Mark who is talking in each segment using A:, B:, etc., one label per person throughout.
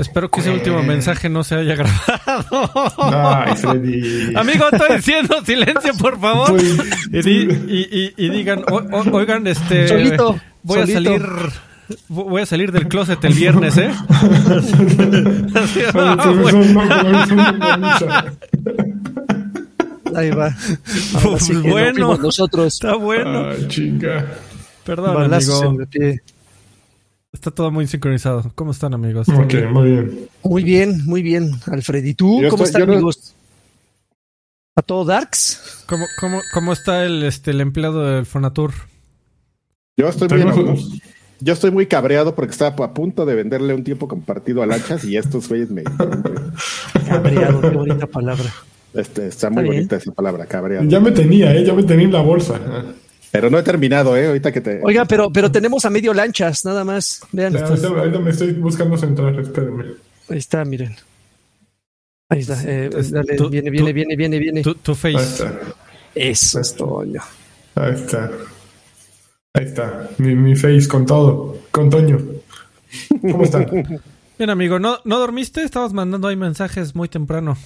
A: Espero que ese último mensaje no se haya grabado.
B: Ay, Freddy.
A: Amigo, estoy diciendo silencio, por favor.
B: Pues,
A: y, di- y- y- y digan, "O- o- oigan, este,
C: Solito,
A: voy
C: solito.
A: a salir, voy a salir del closet el viernes, ¿eh? Así, ah.
C: Ahí va. Sí no
A: Bueno.
C: nosotros.
A: Está bueno.
B: Ay, chinga.
A: Perdón,
C: Balazos en
A: amigo.
C: el pie.
A: Está todo muy sincronizado. ¿Cómo están, amigos?
B: Ok, muy bien.
C: Muy bien, muy bien, Alfred. ¿Y tú?
D: Yo
C: ¿Cómo
D: estoy-
C: están,
D: no-
C: amigos? ¿A todo Darks?
A: ¿Cómo, cómo, cómo está el, este, el empleado del Fonatur?
D: Yo estoy muy enojado. Yo estoy muy cabreado porque estaba a punto de venderle un tiempo compartido a lanchas y estos güeyes me.
C: Cabreado, qué bonita palabra.
D: Este, está muy
C: Está bien.
D: bonita esa palabra, cabreado.
B: Ya me tenía, ¿eh? Ya me tenía en la bolsa.
D: Pero no he terminado, ¿eh? Ahorita que te.
C: Oiga, pero, pero tenemos a medio lanchas, nada más. Vean,
B: Ya, ahorita, ahorita me estoy buscando centrar, espérenme.
C: ahí está, miren. Ahí está. eh,
A: Es-
C: dale,
A: tú-
C: viene,
A: tú-
C: viene, viene, viene, viene.
A: Tu, tu
B: Ahí
A: face.
B: está.
C: Eso es Toño.
B: Ahí está. Ahí está. Mi, mi face con todo. Con Toño. ¿Cómo está?
A: Bien, amigo, ¿no, ¿no dormiste? Estabas mandando ahí mensajes muy temprano.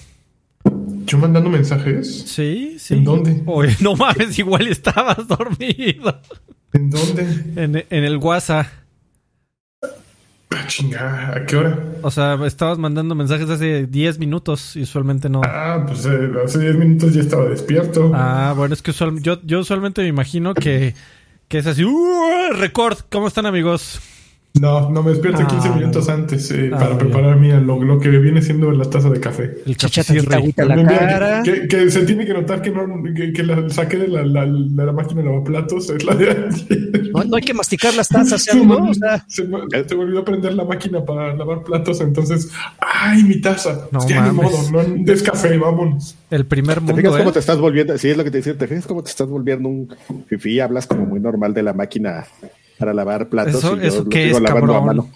B: ¿Yo mandando mensajes?
A: Sí, sí.
B: ¿En dónde?
A: Oye, no mames, igual estabas dormido.
B: ¿En dónde?
A: En, en el WhatsApp.
B: Ah, chinga, ¿a qué hora?
A: O sea, estabas mandando mensajes hace 10 minutos y usualmente no.
B: Ah, pues eh, hace 10 minutos ya estaba despierto.
A: Ah, bueno, es que usual- yo, yo usualmente me imagino que, que es así. ¡Uh! Record. ¿Cómo están, amigos?
B: No, no me despierto
A: Ah,
B: 15 minutos antes eh,
A: Ah,
B: para
A: bien.
B: preparar lo, lo que viene siendo la taza de café.
A: El
C: Chicha
A: cafecirri.
C: tantita agüita la
B: Mira,
C: cara.
B: Que, que se tiene que notar que, no, que, que la saqué de la, la, la, la máquina de lavaplatos, es la de ayer.
C: No, no hay que masticar las tazas,
B: me,
C: O sea,
B: se me- se me olvidó prender la máquina para lavar platos, entonces, ¡ay, mi taza!
A: No
B: ya ni
A: mames.
B: modo, no des café, vámonos.
A: El primer
D: ¿Te fijas
A: mundo,
D: cómo
A: ¿eh?
D: te estás volviendo? Sí, es lo que te decía. ¿Te fijas cómo te estás volviendo un fifí? Hablas como muy normal de la máquina para lavar platos.
A: Eso-
D: y yo
A: eso
D: sigo
A: es,
D: lavando a
A: cabrón.
D: mano.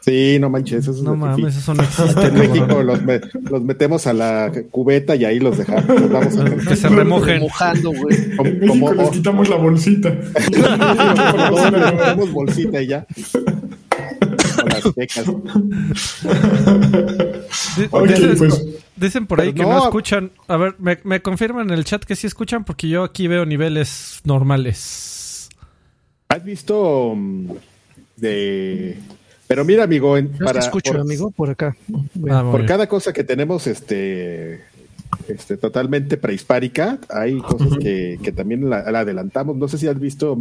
D: Sí, no manches, eso es
A: No mames, eso no existe.
D: En México
A: cabrón.
D: los, me- los metemos a la cubeta y ahí los dejamos. Los vamos a
A: Que se remojen.
C: mojando, güey.
B: En México
D: como-
B: les quitamos la bolsita.
D: le ponemos bolsita y ya. Con las tecas.
A: Di-
B: Ok,
A: dicen,
B: pues.
A: dicen por ahí que no
D: no.
A: escuchan. A ver, me, me confirman en el chat que sí escuchan porque yo aquí veo niveles normales.
D: ¿Has visto mm, de... Pero mira, amigo, en- para,
C: te escucho,
D: por,
C: amigo, por acá.
A: Ah,
D: por
A: bien.
D: cada cosa que tenemos este, este totalmente prehispárica, hay cosas que, que también la, la adelantamos. No sé si has visto,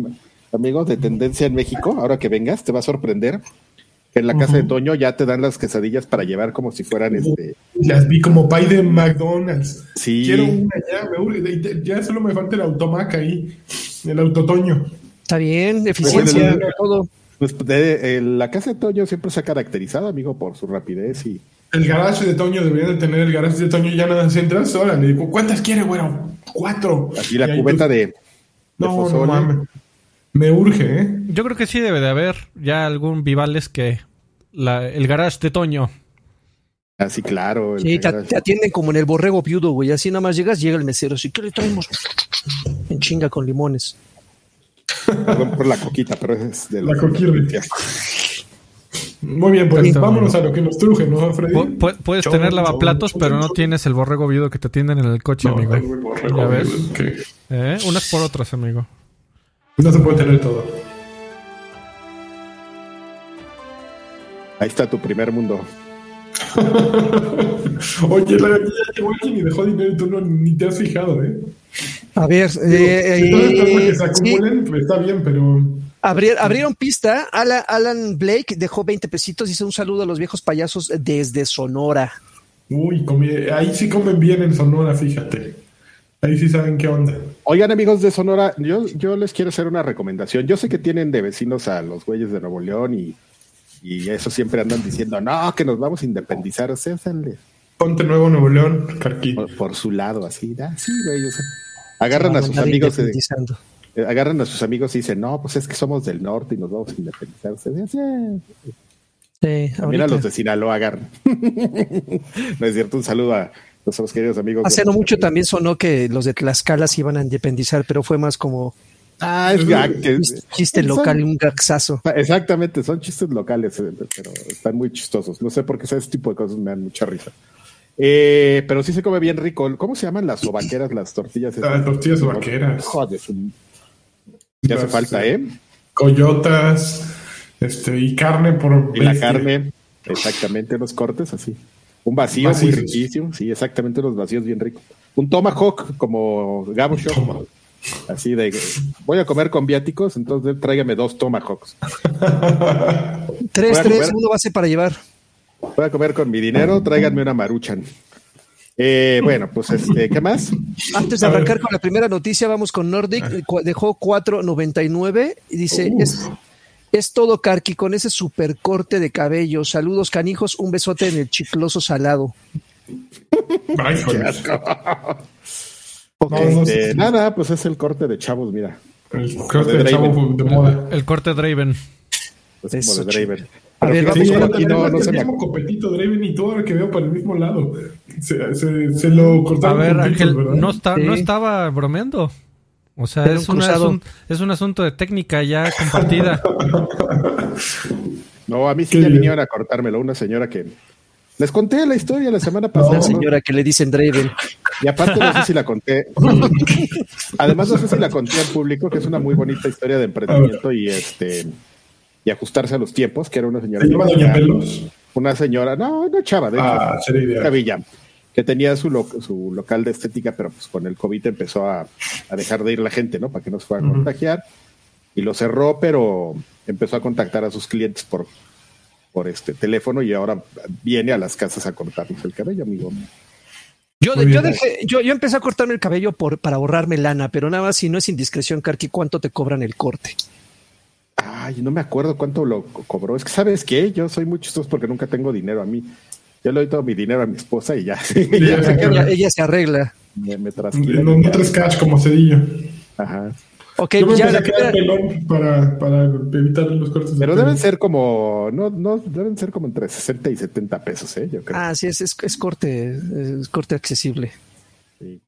D: amigo, de tendencia en México, ahora que vengas, te va a sorprender. que En la casa de Toño ya te dan las quesadillas para llevar como si fueran este.
B: Las vi como pay de McDonald's.
D: Sí.
B: Quiero una ya, me urge. Ya solo me falta el automac ahí, el autotoño.
C: Está bien, eficiencia,
D: Bueno, el-
C: todo.
D: Pues de- la casa de Toño siempre se ha caracterizado, amigo, por su rapidez y
B: El garage de Toño deberían de tener el garage de Toño ya nada más entras, órale, digo, ¿cuántas quiere, güero? Cuatro.
D: aquí la
B: Y
D: cubeta de, de
B: No, mames. Me urge, ¿eh?
A: Yo creo que sí debe de haber ya algún Vivales que la, el garage de Toño.
D: Así, claro. el
C: Sí, te, atienden como en el borrego viudo, güey. Así nada más llegas, llega el mesero. Así, ¿qué le traemos? En chinga con limones.
D: Perdón por la coquita, pero es de
B: La coquirri. Muy bien, pues vámonos a lo que nos truje, ¿no, Freddy?
A: Pu- pu- puedes
B: Chon,
A: tener lavaplatos,
B: chon,
A: pero no tienes el borrego viudo que te atienden en el coche,
B: No,
A: amigo.
B: tengo el borrego,
A: Ya ves.
B: que
A: ¿Eh? Unas por otras, amigo.
B: No se puede tener todo.
D: Ahí está tu primer mundo.
B: Oye, la ya llegó alguien y dejó dinero y tú no, ni te has fijado, ¿eh?
C: A ver, eh,
B: Si todas estas cosas que se
C: sí,
B: acumulen, pues, está bien, pero
C: abrir- abrieron pista. Alan, Alan Blake dejó 20 pesitos. Dice un saludo a los viejos payasos desde Sonora.
B: Uy, comí- ahí sí comen bien en Sonora, fíjate. Ahí sí saben qué onda.
D: Oigan, amigos de Sonora, yo, yo les quiero hacer una recomendación. Yo sé que tienen de vecinos a los güeyes de Nuevo León y, y eso siempre andan diciendo, no, que nos vamos a independizar. Césenle
B: Ponte Nuevo Nuevo León,
D: por, por su lado, así. Ah, sí, güey. o sea, agarran a sus amigos, eh, agarran a sus amigos y dicen, no, pues es que somos del norte y nos vamos a independizar.
C: Sí,
D: También a los de Sinaloa agarran. no es cierto, un saludo a nuestros queridos amigos.
C: Hace no mucho también sonó que los de Tlaxcala se iban a independizar, pero fue más como
D: Ah, es gag. que-
C: Chiste
D: son-
C: local y un gaxazo.
D: Exactamente, son chistes locales, eh, pero están muy chistosos. No sé por qué ese tipo de cosas me dan mucha risa. Eh, pero sí se come bien rico. ¿Cómo se llaman las sobaqueras, las tortillas?
B: Las tortillas sobaqueras.
D: Joder, ya hace falta, ¿eh?
B: Coyotas, este, y carne por
D: Y la carne, exactamente, los cortes así. Un vacío muy riquísimo, sí, exactamente, los vacíos bien ricos. Un tomahawk como Gabo Shop,
B: Tomahawk.
D: Así de, voy a comer con viáticos, entonces tráigame dos tomahawks.
C: Tres, tres, uno base para llevar.
D: Voy a comer con mi dinero, tráiganme una maruchan. Eh, bueno, pues este, ¿qué más?
C: Antes de arrancar con la primera noticia, vamos con Nordic. Dejó 4.99 y dice:
B: Uh.
C: es, es todo Karki con ese super corte de cabello. Saludos, canijos. Un besote en el chicloso salado.
B: No, no
D: Este, nada, pues es el corte de chavos, mira.
B: El corte
D: De
B: de chavo
D: Draven.
B: de moda.
A: El corte Draven.
D: Es
C: Eso,
D: como de Draven.
C: A ver,
B: Sí,
D: no, no
B: el
D: se me
B: mismo copetito Draven y todo ahora que veo para el mismo lado. Se, se, se lo
A: A
B: cortaron.
A: ver,
B: juntitos,
A: Ángel, no, está,
C: Sí.
A: no estaba bromeando. O sea, es,
C: un
A: una- es, un, es un asunto de técnica ya compartida.
D: No, a mí sí
B: bien.
D: vinieron a cortármelo. Una señora que. Les conté la historia la semana pasada.
C: La
D: ¿no?
C: señora que le dicen Draven.
D: Y aparte no sé si la conté. Además no sé si la conté al público, que es una muy bonita historia de emprendimiento y este y ajustarse a los tiempos, que era una señora.
B: ¿Se llama Doña Pelos?
D: Una señora, no, una chava, de hecho,
B: Ah,
D: villa, que tenía su, lo- su local de estética, pero pues con el COVID empezó a, a dejar de ir la gente, ¿no? Para que no se fuera a contagiar. Y lo cerró, pero empezó a contactar a sus clientes por, por este teléfono y ahora viene a las casas a cortarles el cabello, amigo.
C: Yo, yo, dejé- yo, yo empecé a cortarme el cabello por, para ahorrarme lana, pero nada más si no es indiscreción, Karki, ¿cuánto te cobran el corte?
D: Ay, no me acuerdo cuánto lo co- cobró. Es que, ¿sabes qué? Yo soy muy chistoso porque nunca tengo dinero a mí. Yo le doy todo mi dinero a mi esposa y ya.
B: ya se queda.
C: Ella, ella se arregla.
D: me, me.
B: No, no traes cash como cedillo.
D: Ajá.
C: Ok,
B: Yo me
C: ya la
B: a pelón para, para evitar los cortes
D: Pero deben ser como, no, no, deben ser como entre 60 y 70 pesos, ¿eh? Yo creo.
C: Ah, sí, es, es, es corte, es corte accesible.
D: Sí.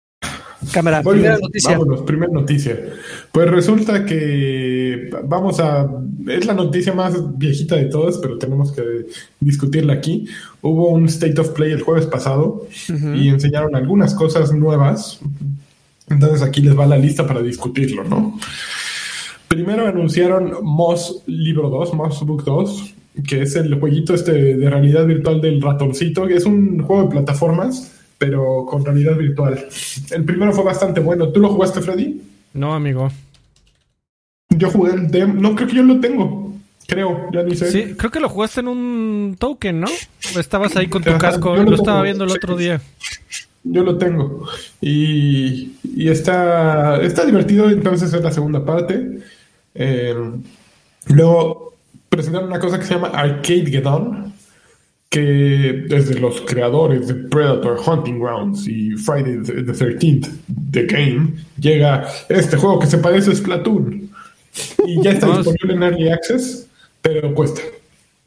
C: Cámara,
B: Muy
C: primera
B: bien,
C: noticia.
B: Vámonos, primera noticia. Pues resulta que vamos a. Es la noticia más viejita de todas, pero tenemos que discutirla aquí. Hubo un State of Play el jueves pasado y enseñaron algunas cosas nuevas. Entonces aquí les va la lista para discutirlo, ¿no? Primero anunciaron Moss Libro 2, Moss Book 2, que es el jueguito este de realidad virtual del ratoncito, que es un juego de plataformas, pero con realidad virtual. El primero fue bastante bueno. ¿Tú lo jugaste, Freddy?
A: No, amigo.
B: Yo jugué el demo. No, creo que yo lo tengo. Creo, ya ni sé.
A: Sí, creo que lo jugaste en un token, ¿no? Estabas ahí con tu
B: Ajá,
A: casco.
B: lo
A: Lo estaba viendo el otro día.
B: Yo lo tengo. Y, y está, está divertido, entonces es la segunda parte. Eh, luego presentaron una cosa que se llama Arcade Gedon, que desde los creadores de Predator Hunting Grounds y Friday the the 13th, The Game, llega este juego que se parece a Splatoon. Y ya está
A: No,
B: disponible en Early Access, pero cuesta.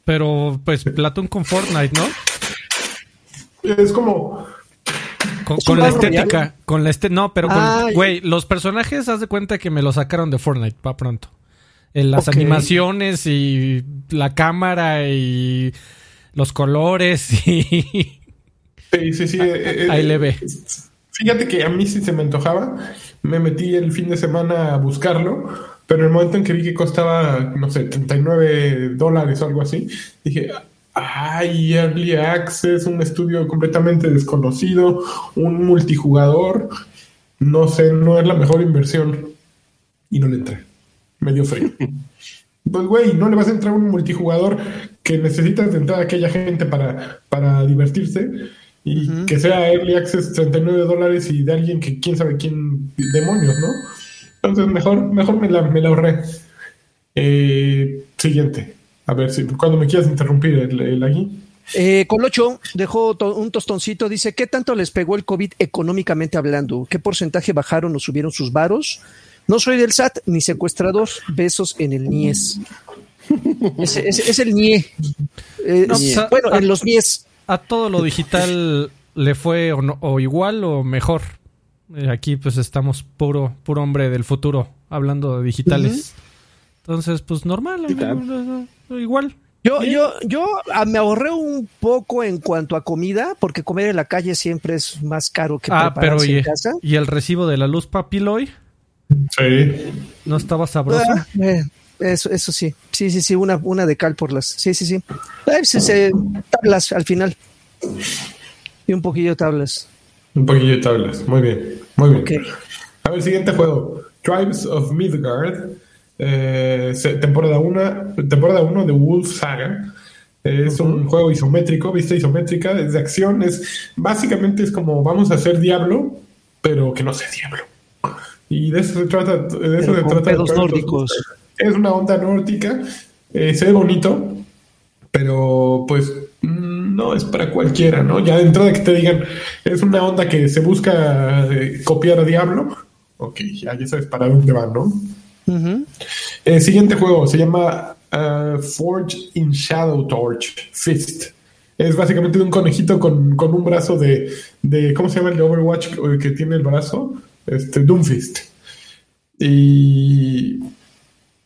A: Pero, pues, Platón con Fortnite, ¿no?
B: Es como...
A: Con,
C: ¿Es
A: con la estética. Con la este No, pero con.
C: Ah,
A: Güey, los personajes, haz de cuenta que me los sacaron de Fortnite, pa' pronto. En las
C: Ok.
A: animaciones y la cámara y los colores y.
B: Sí, sí, sí. eh, eh,
A: Ahí le ve.
B: Fíjate que a mí sí se me antojaba. Me metí el fin de semana a buscarlo, pero en el momento en que vi que costaba, no sé, 39 dólares o algo así, dije, ay, Early Access, un estudio completamente desconocido, un multijugador, no sé, no es la mejor inversión. Y no le entré. Me dio frío. Pues, güey, no le vas a entrar a un multijugador que necesitas de entrar a aquella gente para, para divertirse y que sea Early Access 39 dólares y de alguien que quién sabe quién demonios, ¿no? Entonces, mejor, mejor me la, me la ahorré. Eh, siguiente. A ver si cuando me quieras interrumpir el, el aquí.
C: Eh, Colocho dejó to- un tostoncito, dice, ¿qué tanto les pegó el COVID económicamente hablando? ¿Qué porcentaje bajaron o subieron sus varos? No soy del SAT ni secuestrador, besos en el NIES. Es, es- es el NIE. Eh,
A: No,
C: es-
A: pues, a-
C: bueno,
A: a-
C: en los NIES.
A: A todo lo digital le fue o, no- o igual o mejor. Eh, aquí pues estamos puro, puro hombre del futuro, hablando de digitales. Entonces, pues normal,
D: ¿Qué tal?
A: Igual.
C: Yo, yo, yo ah, me ahorré un poco en cuanto a comida, porque comer en la calle siempre es más caro que
A: Ah, pero y,
C: en casa.
A: y el recibo de la luz papiloy
B: Sí.
A: no estaba sabroso.
C: Ah, eh, eso, eso sí, sí, sí, sí, una, una de cal por las, sí, sí, sí. Eh, sí, sí, tablas al final. Y un poquillo de tablas.
B: Un poquillo de tablas. Muy bien. Muy bien. A ver, siguiente juego. Tribes of Midgard. Eh, temporada 1 temporada uno de Wolf Saga. Es un juego isométrico, vista isométrica, es de acción, es básicamente es como vamos a hacer Diablo, pero que no sea Diablo. Y de eso se trata, de eso se trata.
C: pedos nórdicos.
B: Es una onda nórdica, eh, se ve bonito, pero pues no es para cualquiera, ¿no? Ya dentro de que te digan, es una onda que se busca eh, copiar a Diablo, ok, ya, ya sabes para dónde va, ¿no? El siguiente juego se llama uh, Forge in Shadow Torch Fist. Es básicamente un conejito con, con un brazo de, de. ¿Cómo se llama el de Overwatch eh, que tiene el brazo? Este, Doomfist. Y.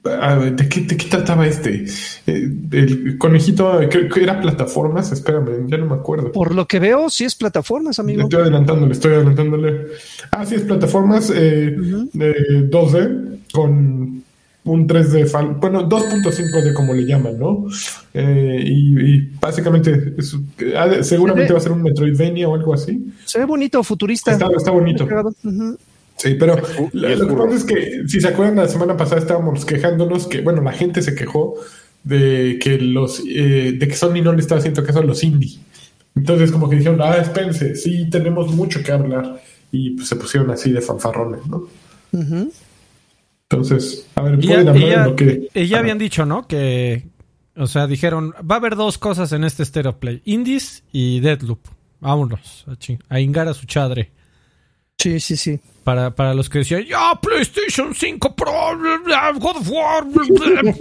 B: ¿de, qué, ¿De qué trataba este? Eh, el conejito, creo que era plataformas. Espérame, ya no me acuerdo.
C: Por lo que veo, sí es plataformas,
B: Le
C: amigo.
B: estoy adelantándole, estoy adelantándole. Ah, sí, es plataformas eh, de 2D con un 3D, fal- bueno, 2.5D como le llaman, ¿no? Eh, y, y básicamente es- de- seguramente va a ser un Metroidvania o algo así.
C: Se ve bonito, futurista.
B: Está, está bonito. Sí, pero lo,
D: es
B: lo que pasa es que, si se acuerdan, la semana pasada estábamos quejándonos que, bueno, la gente se quejó de que los, eh, de que Sony no le estaba haciendo caso a los indie. Entonces, como que dijeron, ah, espérense, sí tenemos mucho que hablar. Y pues se pusieron así de fanfarrones, ¿no? Entonces, a ver, pueden
A: ya,
B: hablar
A: y
B: de lo que.
A: y ya
B: Ajá.
A: habían dicho, ¿no? Que, o sea, dijeron, va a haber dos cosas en este Stereo Play, Indies y Deadloop. Vámonos, a, ching- a ingar a su chadre.
C: Sí, sí, sí.
A: Para, para los que decían, ya, PlayStation 5 Pro, God of War. bla, bla".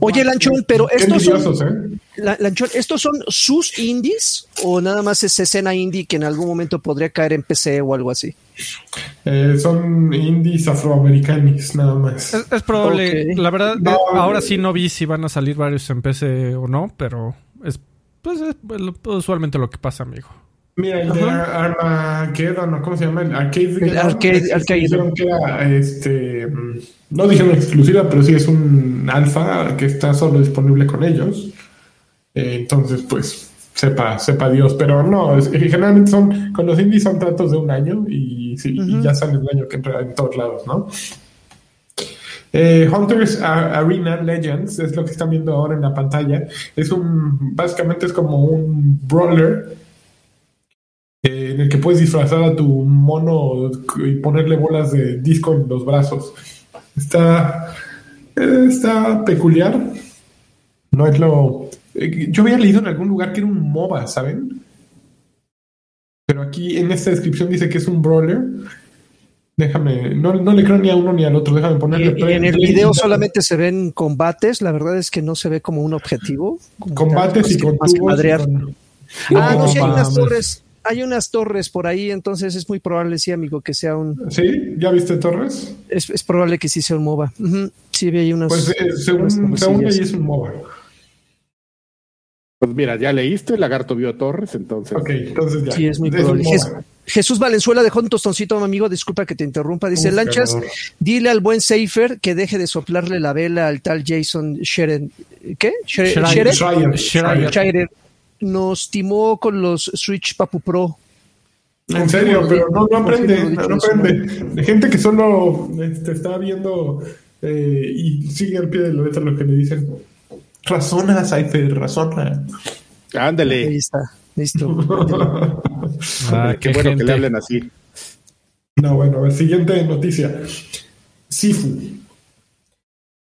C: Oye, Lanchón, pero estos son,
B: ¿eh?
C: La- Lanchón, ¿estos son sus indies o nada más es escena indie que en algún momento podría caer en PC o algo así?
B: Eh, son indies afroamericanos, nada más.
A: Es, es probable, la verdad,
B: No,
A: eh, ahora
B: eh.
A: sí no vi si van a salir varios en PC o no, pero es, pues es usualmente lo que pasa, amigo.
B: Mira, el de Armageddon, ¿no? ¿cómo se llama? El Arcade.
C: El Arcade- Arcade.
B: Dijeron que era, este, mm, no dijeron exclusiva, pero sí es un alfa que está solo disponible con ellos. Eh, entonces, pues, sepa, sepa Dios. Pero no, es- generalmente son, con los indies son tratos de un año y, sí, y ya sale el año que entra en todos lados, ¿no? Eh, Hunters Arena Legends es lo que están viendo ahora en la pantalla. Es un, básicamente es como un brawler en el que puedes disfrazar a tu mono y ponerle bolas de disco en los brazos. Está, está peculiar. No es lo. eh, yo había leído en algún lugar que era un MOBA, ¿saben? Pero aquí en esta descripción dice que es un brawler. Déjame, no, no le creo ni a uno ni al otro. Déjame ponerle
C: y en el video solamente se ven combates, la verdad es que no se ve como un objetivo. como
B: combates
C: tal,
B: y con
C: más que
B: tubos. y
C: madrear.
B: con-
C: Ah, no,
A: No,
C: sí hay unas torres, hay unas torres por ahí, entonces es muy probable, sí, amigo, que sea un,
B: ¿Sí? ¿Ya viste Torres?
C: es, es probable que sí sea un MOBA. Ujú, Sí, vi ahí unas.
B: Pues eh, según,
C: unas
B: según ahí es un MOBA.
D: Pues mira, ya leíste, el lagarto vio Torres, entonces.
B: Ok, entonces ya.
C: Sí, es muy
B: un
C: probable.
B: MOBA.
C: Jesús Valenzuela dejó un tostoncito, amigo. Disculpa que te interrumpa. Dice:
B: Uf,
C: Lanchas,
B: ganador.
C: dile al buen Safer que deje de soplarle la vela al tal Jason Sheren. ¿Qué? Shere-
A: Schreier.
C: Nos timó con los Switch Papu Pro.
B: En serio, pero no, no aprende, no, aprende. De gente que solo este, está viendo eh, y sigue al pie de la letra lo que le dicen. Razona, Cypher, razona.
C: Ahí
D: Ándale.
C: está. Listo.
A: Ah,
D: qué
A: qué
D: bueno
A: gente.
D: que le hablen así.
B: No, bueno, a ver, siguiente noticia. Sifu.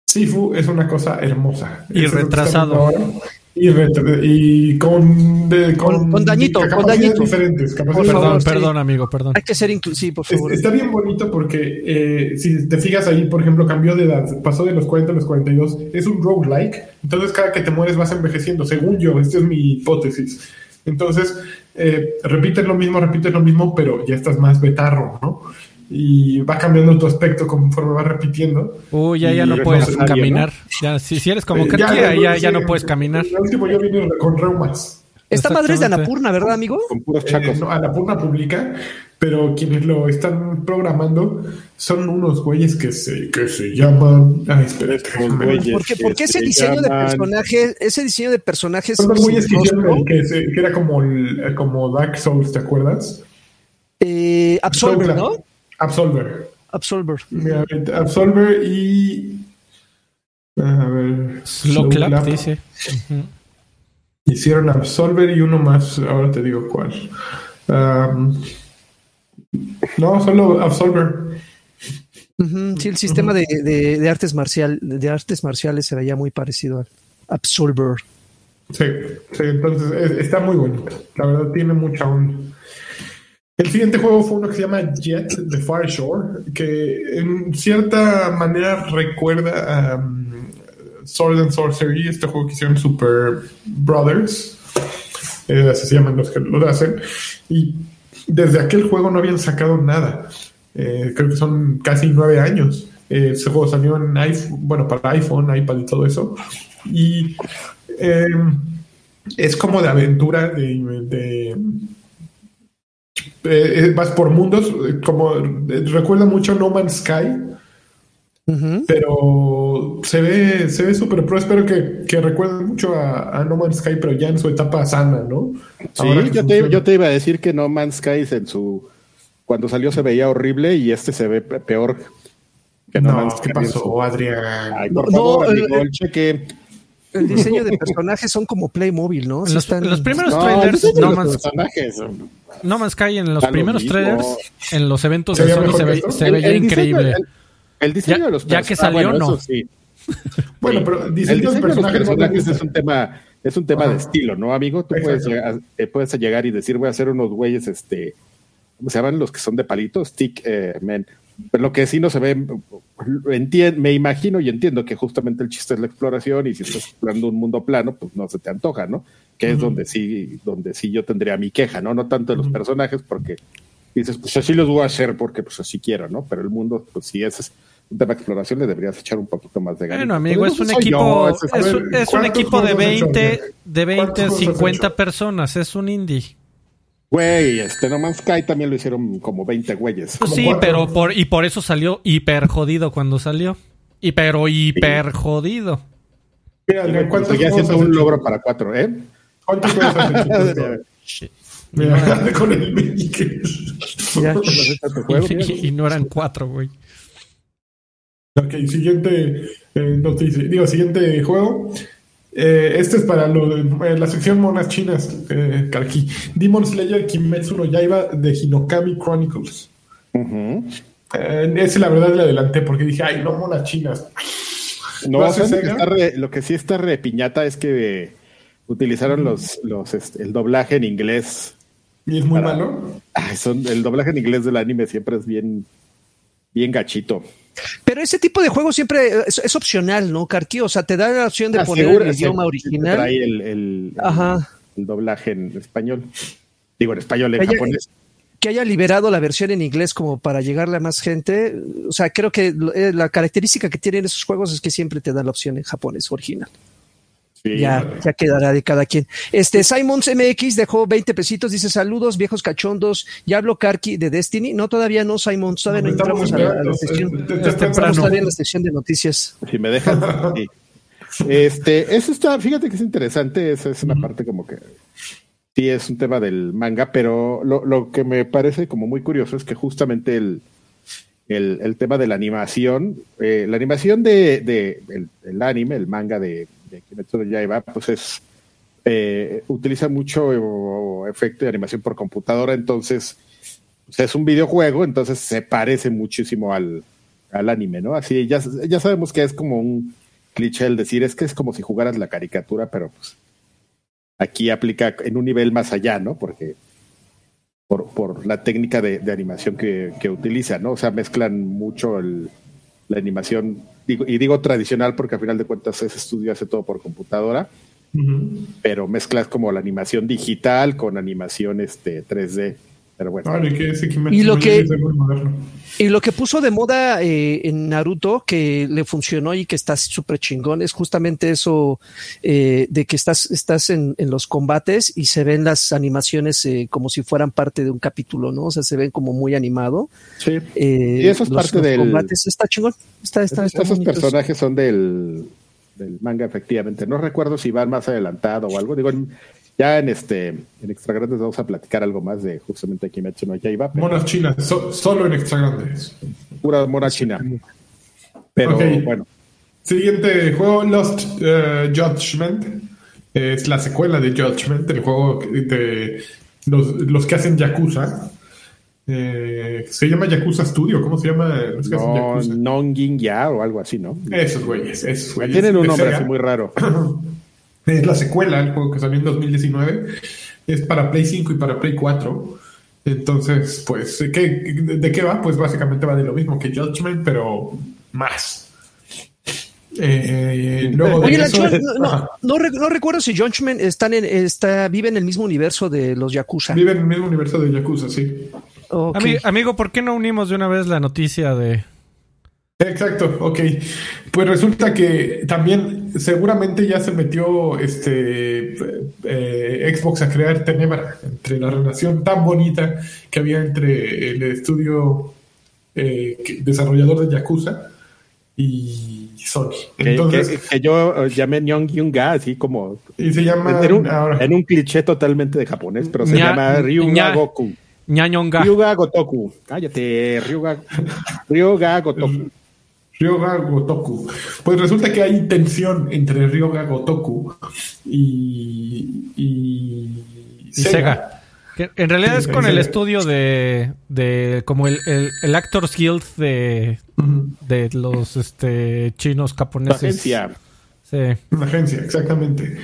B: Sifu es una cosa hermosa.
A: Y
B: Eso
A: retrasado.
B: Y, y con, de-
C: Con- con dañito, con dañito.
B: diferentes.
C: Por
B: capacidades
A: Perdón,
C: sí.
A: perdón, amigo, perdón.
C: Hay que ser inclusivo, por
B: Es-
C: favor.
B: Está bien bonito porque eh, si te fijas ahí, por ejemplo, cambió de edad, pasó de los 40 a los 42, es un roguelike, entonces cada que te mueres vas envejeciendo, según yo, esta es mi hipótesis. Entonces, eh, repites lo mismo, repites lo mismo, pero ya estás más betarro, ¿no? Y va cambiando tu aspecto conforme vas repitiendo.
A: Uy, ya, ya no
B: es
A: puedes caminar. Ya, si, si eres como
B: Eh,
A: Karki, ya, ya,
B: sí,
A: no puedes caminar.
B: El último yo vine con reumas.
C: Esta madre es de. Anapurna, ¿verdad, amigo?
D: Con puros
B: Eh,
D: chacos.
B: no, a la purna pública, pero quienes lo están programando son unos güeyes que se, que se llaman. Ay, espérate.
D: Estos güeyes.
C: Porque,
D: que
C: porque ese
D: se
C: diseño de personaje, ese diseño de personajes
B: Son los güeyes que
C: sin
B: hicieron
C: rostro,
B: el que, se- que era como, el- como Dark Souls, ¿te acuerdas?
C: eh, Absolver. ¿no?
B: Absolver.
C: Absolver.
B: Mira, Absolver y. A ver.
A: Slow clap,
B: Clap.
A: dice.
B: Hicieron Absolver y uno más, ahora te digo cuál. Am, no, solo Absolver.
C: Sí, el sistema de, de- de artes marcial, de artes marciales se veía muy parecido al Absolver.
B: Sí, sí, entonces es- está muy bonito. La verdad, tiene mucha onda. El siguiente juego fue uno que se llama Jet The Far Shore, que en cierta manera recuerda a um, Sword and Sorcery, este juego que hicieron Super Brothers. Eh, así se llaman los que lo hacen. Y desde aquel juego no habían sacado nada. Eh, creo que son casi nueve años. Eh, ese juego salió en iPhone, bueno, para iPhone, iPad y todo eso. Y eh, es como de aventura, de- eh, vas por mundos, eh, como eh, recuerda mucho No Man's Sky,
C: Ujú.
B: pero se ve se ve súper pro. Espero que, que recuerde mucho a, a No Man's Sky, pero ya en su etapa sana, ¿no?
D: Sí, yo te, yo te iba a decir que No Man's Sky en su cuando salió se veía horrible y este se ve pe- peor que No,
B: No,
D: Man's
B: ¿qué
D: Sky. en
B: pasó,
D: su-
B: Adrián?
D: Ay, por
C: No,
D: favor,
C: el-
D: amigo, el cheque.
C: El diseño de personajes son como Playmobil, ¿no? Sí
A: Los,
C: están-
A: los primeros
D: No,
A: trailers, No
D: personajes.
A: No Man's Sky en los primeros
D: mismo.
A: trailers, en los eventos
B: ¿Se
A: de
B: veía
A: Sony se, ve- se
D: El-
A: veía
D: el diseño-
A: increíble.
D: el- El diseño
A: Ya-
D: de los
A: ya que
D: personajes- ah,
A: salió,
D: bueno,
A: no.
D: sí.
B: Bueno, pero
D: el
B: diseño
D: diseño
B: de
D: de los
B: personajes
D: personajes es un tema, es un tema de estilo, ¿no, amigo? Tú puedes llegar, eh, puedes llegar y decir, voy a hacer unos güeyes, este, ¿cómo se llaman los que son de palitos? Stick eh, men. Pero lo que sí no se ve, entien- me imagino y entiendo que justamente el chiste es la exploración y si estás explorando un mundo plano, pues no se te antoja, ¿no? Que es donde sí, donde sí yo tendría mi queja, ¿no? No tanto de los personajes, porque dices, pues así los voy a hacer porque pues así quiero, ¿no? Pero el mundo, pues si ese es un tema de exploración, le deberías echar un poquito más de ganas.
A: Bueno, amigo, es un equipo, es, un- es un
B: ¿cuántos
A: equipo de
B: juegos has hecho,
A: 20,
B: Adrián?
A: de 20
B: ¿Cuántos juegos has
A: 50
B: hecho?
A: personas, es un indie.
D: Güey, este No Man's Sky también lo hicieron como 20 güeyes.
A: Pues
B: Como
A: sí,
B: cuatro.
A: pero por, y por eso salió hiper jodido cuando salió. Y pero hiper jodido.
B: Mira, ¿cuántos juegos
D: siendo un logro para cuatro, ¿eh?
B: ¿Cuántos juegos has hecho? Mira, con el Mickey.
C: Ya.
A: Y, y no eran cuatro, güey.
B: Ok, siguiente eh, noticia. Digo, siguiente juego. Eh, este es para lo eh, la sección monas chinas, eh, Karki. Demon Slayer Kimetsu no Yaiba de Hinokami Chronicles. Eh, ese la verdad le adelanté porque dije, ay, no monas chinas.
D: No,
B: ¿Lo hace
D: ¿sabes lo, que está re- lo que sí está re piñata es que utilizaron los, los este, el doblaje en inglés.
B: Y es muy
D: Para-
B: malo.
D: Ay, son, el doblaje en inglés del anime siempre es bien, bien gachito.
C: Pero ese tipo de juego siempre es, es opcional, ¿no, Karki? O sea, te da la opción de
D: Ah,
C: poner
D: seguro,
C: el idioma original.
D: Trae el, el-
C: Ajá.
D: el doblaje en español. Digo, en español, en
C: Ella-
D: japonés.
C: que haya liberado la versión en inglés como para llegarle a más gente. O sea, creo que eh, la característica que tienen esos juegos es que siempre te dan la opción en japonés original.
D: Sí,
C: Ya, ya quedará de cada quien. Este Simons MX dejó 20 pesitos, dice saludos, viejos cachondos. Ya habló Karki de Destiny. No, todavía no, Simons, todavía no entramos a la, a la sección.
B: es- es
A: Es
C: Estamos todavía en la sección de noticias.
D: Si me dejan. sí. Este, eso está, fíjate que es interesante, esa es una parte como que sí es un tema del manga, pero lo, lo que me parece como muy curioso es que justamente el, el, el tema de la animación, eh, la animación de, de el, el anime, el manga de, de Kimetsu no Yaiba, pues es eh, utiliza mucho eh, efecto de animación por computadora, entonces pues es un videojuego, entonces se parece muchísimo al, al anime, ¿no? Así ya, ya sabemos que es como un cliché el decir, es que es como si jugaras la caricatura, pero pues aquí aplica en un nivel más allá, ¿no? Porque por, por la técnica de, de animación que, que utiliza, ¿no? O sea, mezclan mucho el, la animación, digo, y digo tradicional porque al final de cuentas ese estudio hace todo por computadora, pero mezclas como la animación digital con animación este 3D. Pero bueno,
B: Vale, que ese Kimetsu
C: Y lo
B: no
C: que-
B: es muy moderno.
C: Y lo que puso de moda eh, en Naruto, que le funcionó y que está súper chingón, es justamente eso eh, de que estás, estás en, en los combates y se ven las animaciones eh, como si fueran parte de un capítulo, ¿no? O sea, se ven como muy animado.
D: sí.
C: Eh,
D: Y eso es
C: los-
D: parte
C: los
D: del-
C: combates. Está chingón. Está, está,
D: Esos,
C: está
D: esos
C: bonito.
D: personajes son del, del manga, efectivamente. No recuerdo si van más adelantado o algo. Digo, en- ya en este en Extra Grandes vamos a platicar algo más de justamente Kimetsu no Yaiba, pero
B: Monas chinas, so- solo en extra grandes.
D: pura mora china. Pero bueno,
B: Siguiente juego, Lost eh, Judgment. Es la secuela de Judgment, el juego de los, los que hacen Yakuza. Eh, se llama Yakuza Studio, ¿cómo se llama? Los que hacen
D: no,
B: Yakuza.
D: Nongin ya o algo así, ¿no?
B: Esos güeyes, esos güeyes.
D: Tienen un nombre
B: Sega.
D: así muy raro.
B: Es la secuela, el juego que salió en 2019. Es para Play 5 y para Play 4. Entonces, pues, ¿qué, de, de qué va? Pues básicamente va de lo mismo que Judgment, pero más. Eh, luego de
C: Oye, la
B: eso-
C: Judge- no, recuerdo si Judgment están en, está, vive en el mismo universo de los Yakuza.
B: Vive en el mismo universo de Yakuza, sí.
A: Ami- amigo, ¿por qué no unimos de una vez la noticia de...
B: Exacto, ok. Pues resulta que también seguramente ya se metió este eh, Xbox a crear tenebra entre la relación tan bonita que había entre el estudio eh, desarrollador de Yakuza y Sony.
D: Que,
B: Entonces,
D: que- que yo eh, llamé Nongin ga, así como
B: y se llama
D: en un,
B: ahora.
D: en un cliché totalmente de japonés, pero se
A: Ña-
D: llama Ryuga
A: ña-
D: Goku.
A: ñañonga?
D: Ryuga Gotoku. Cállate, Ryuga, Ryuga Gotoku.
B: Ryoga Gotoku. Pues resulta que hay tensión entre Ryoga Gotoku y, y,
A: Y Sega. En realidad es con el estudio de, de como el, el, el Actors Guild de, de los este chinos
D: La
A: japoneses.
D: agencia.
A: Sí.
B: Una agencia, exactamente.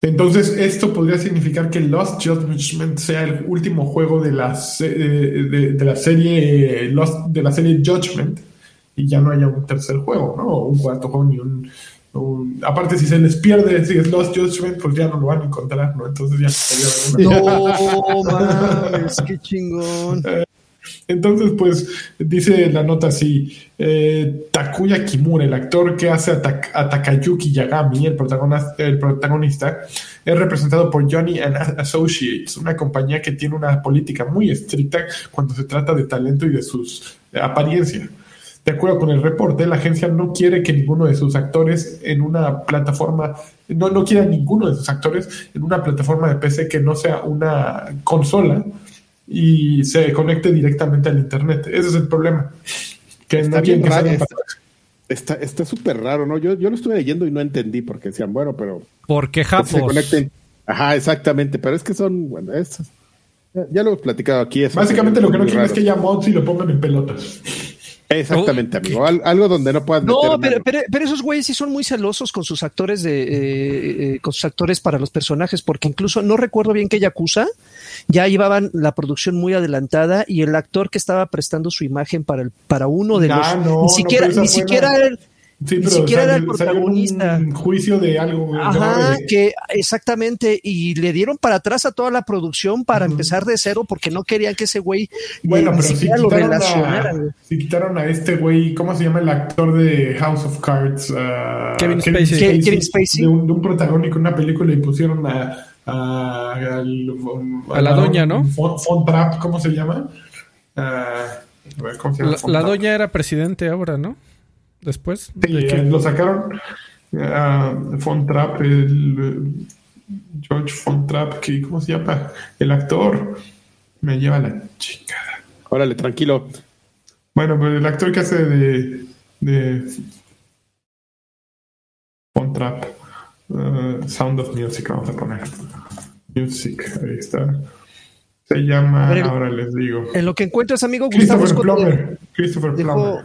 B: Entonces, esto podría significar que Lost Judgment sea el último juego de la, se- de, de la serie Lost, de la serie Judgment y ya no haya un tercer juego, ¿no? O un cuarto juego ni un, un- aparte si se les pierde si es Lost Judgment, pues ya no lo van a encontrar, ¿no? Entonces ya se
C: No mames, qué chingón.
B: Entonces, pues, dice la nota así: eh, Takuya Kimura, el actor que hace a, Tak- a Takayuki Yagami, el protagonista, el protagonista, es representado por Johnny and Associates, una compañía que tiene una política muy estricta cuando se trata de talento y de sus eh, apariencia. De acuerdo con el reporte, la agencia no quiere que ninguno de sus actores en una plataforma, no, no quiere a ninguno de sus actores en una plataforma de PC que no sea una consola y se conecte directamente al internet. Ese es el problema. Que
D: Está
B: no
D: bien
B: que
D: raro. Está está- está súper raro, ¿no? Yo, yo lo estuve leyendo y no entendí porque decían, bueno, pero
A: Porque
D: que se
A: Japos.
D: conecten. Ajá, exactamente, pero es que son, bueno, es, ya, ya lo hemos platicado aquí.
B: Básicamente lo que no quieren es que haya mods y lo pongan en pelotas.
D: Exactamente, amigo. Al- algo donde no puedas
C: No,
D: meter
C: pero, pero, pero esos güeyes sí son muy celosos con sus actores de, eh, eh, con sus actores para los personajes, porque incluso no recuerdo bien que Yakuza ya llevaban la producción muy adelantada y el actor que estaba prestando su imagen para el, para uno de los
B: no,
C: ni
B: no,
C: siquiera,
B: esa
C: ni siquiera
B: la-
C: el-
B: Sí,
C: Ni
B: pero
C: siquiera era el protagonista.
B: un juicio de algo.
C: Ajá,
B: de-
C: que exactamente, y le dieron para atrás a toda la producción para empezar de cero porque no querían que ese güey
B: Bueno,
C: ni
B: pero si quitaron, a, si quitaron a este güey, ¿cómo se llama el actor de House of Cards? Ah,
A: Kevin Spacey.
C: Ke- Kevin Spacey.
B: De un, de un protagónico en una película y pusieron a, a,
A: la doña, ¿no?
B: Fon, Von Trapp, ¿cómo se llama? A ver, ¿cómo se llama?
A: La, doña era presidente ahora, ¿no? Después.
B: Sí,
A: de que-
B: eh, lo sacaron a Von Trapp, el eh, George Von Trapp, que, ¿cómo se llama? El actor. Me lleva la chingada.
D: Órale, tranquilo.
B: Bueno, pero el actor que hace de, de Von Trapp, uh, Sound of Music, vamos a poner. Music, ahí está. Se llama,
C: ver,
B: ahora les digo.
C: En lo que encuentras, amigo,
B: Christopher
C: Scott
B: Plummer. Christopher
C: dejó-
B: Plummer.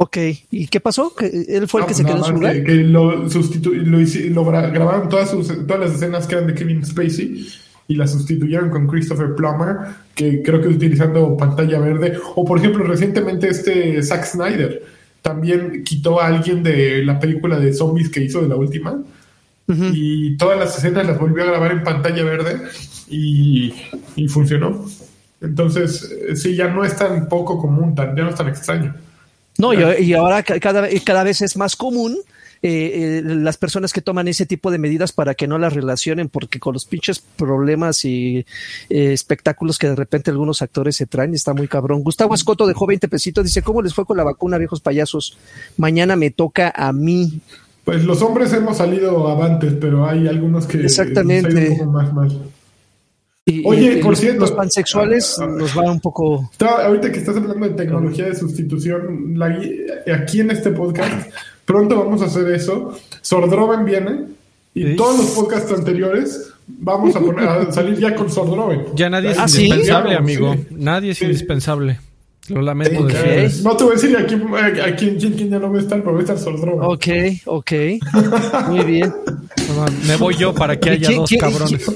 C: Ok, ¿y qué pasó? ¿Que ¿Él fue el que se quedó en su lugar?
B: Que, que lo, sustitu- lo, grabaron todas, sus, todas las escenas que eran de Kevin Spacey y las sustituyeron con Christopher Plummer, que creo que utilizando pantalla verde. O por ejemplo, recientemente este Zack Snyder también quitó a alguien de la película de zombies que hizo de la última y todas las escenas las volvió a grabar en pantalla verde y, y funcionó. Entonces, eh, sí, ya no es tan poco común, tan, ya no es tan extraño.
C: No, y, y ahora ca- cada, cada vez es más común eh, eh, las personas que toman ese tipo de medidas para que no las relacionen, porque con los pinches problemas y eh, espectáculos que de repente algunos actores se traen, está muy cabrón. Gustavo Escoto dejó 20 pesitos, dice, ¿cómo les fue con la vacuna, viejos payasos? Mañana me toca a mí.
B: Pues los hombres hemos salido avantes, pero hay algunos que
C: Exactamente.
B: nos ha ido un poco más mal.
C: Y,
B: Oye,
C: y-
B: por cierto-
C: los pansexuales nos va un poco...
B: Está- ahorita que estás hablando de tecnología de sustitución, la gui- aquí en este podcast, pronto vamos a hacer eso. Sordroven viene y
A: Sí.
B: todos los podcasts anteriores vamos a, poner, a salir ya con Sordroven.
A: Ya nadie es
C: ¿Ah,
A: indispensable, amigo.
B: sí.
A: Nadie es
B: Sí.
A: indispensable. Lo lamento
B: Ok.
A: decirles.
B: No te voy a decir a quién, a quién, quién- quién ya no va a estar, pero va a estar.
C: Ok, ok. Muy bien.
A: Me voy yo para que haya
C: ¿Quién-
A: dos
C: quién-
A: cabrones.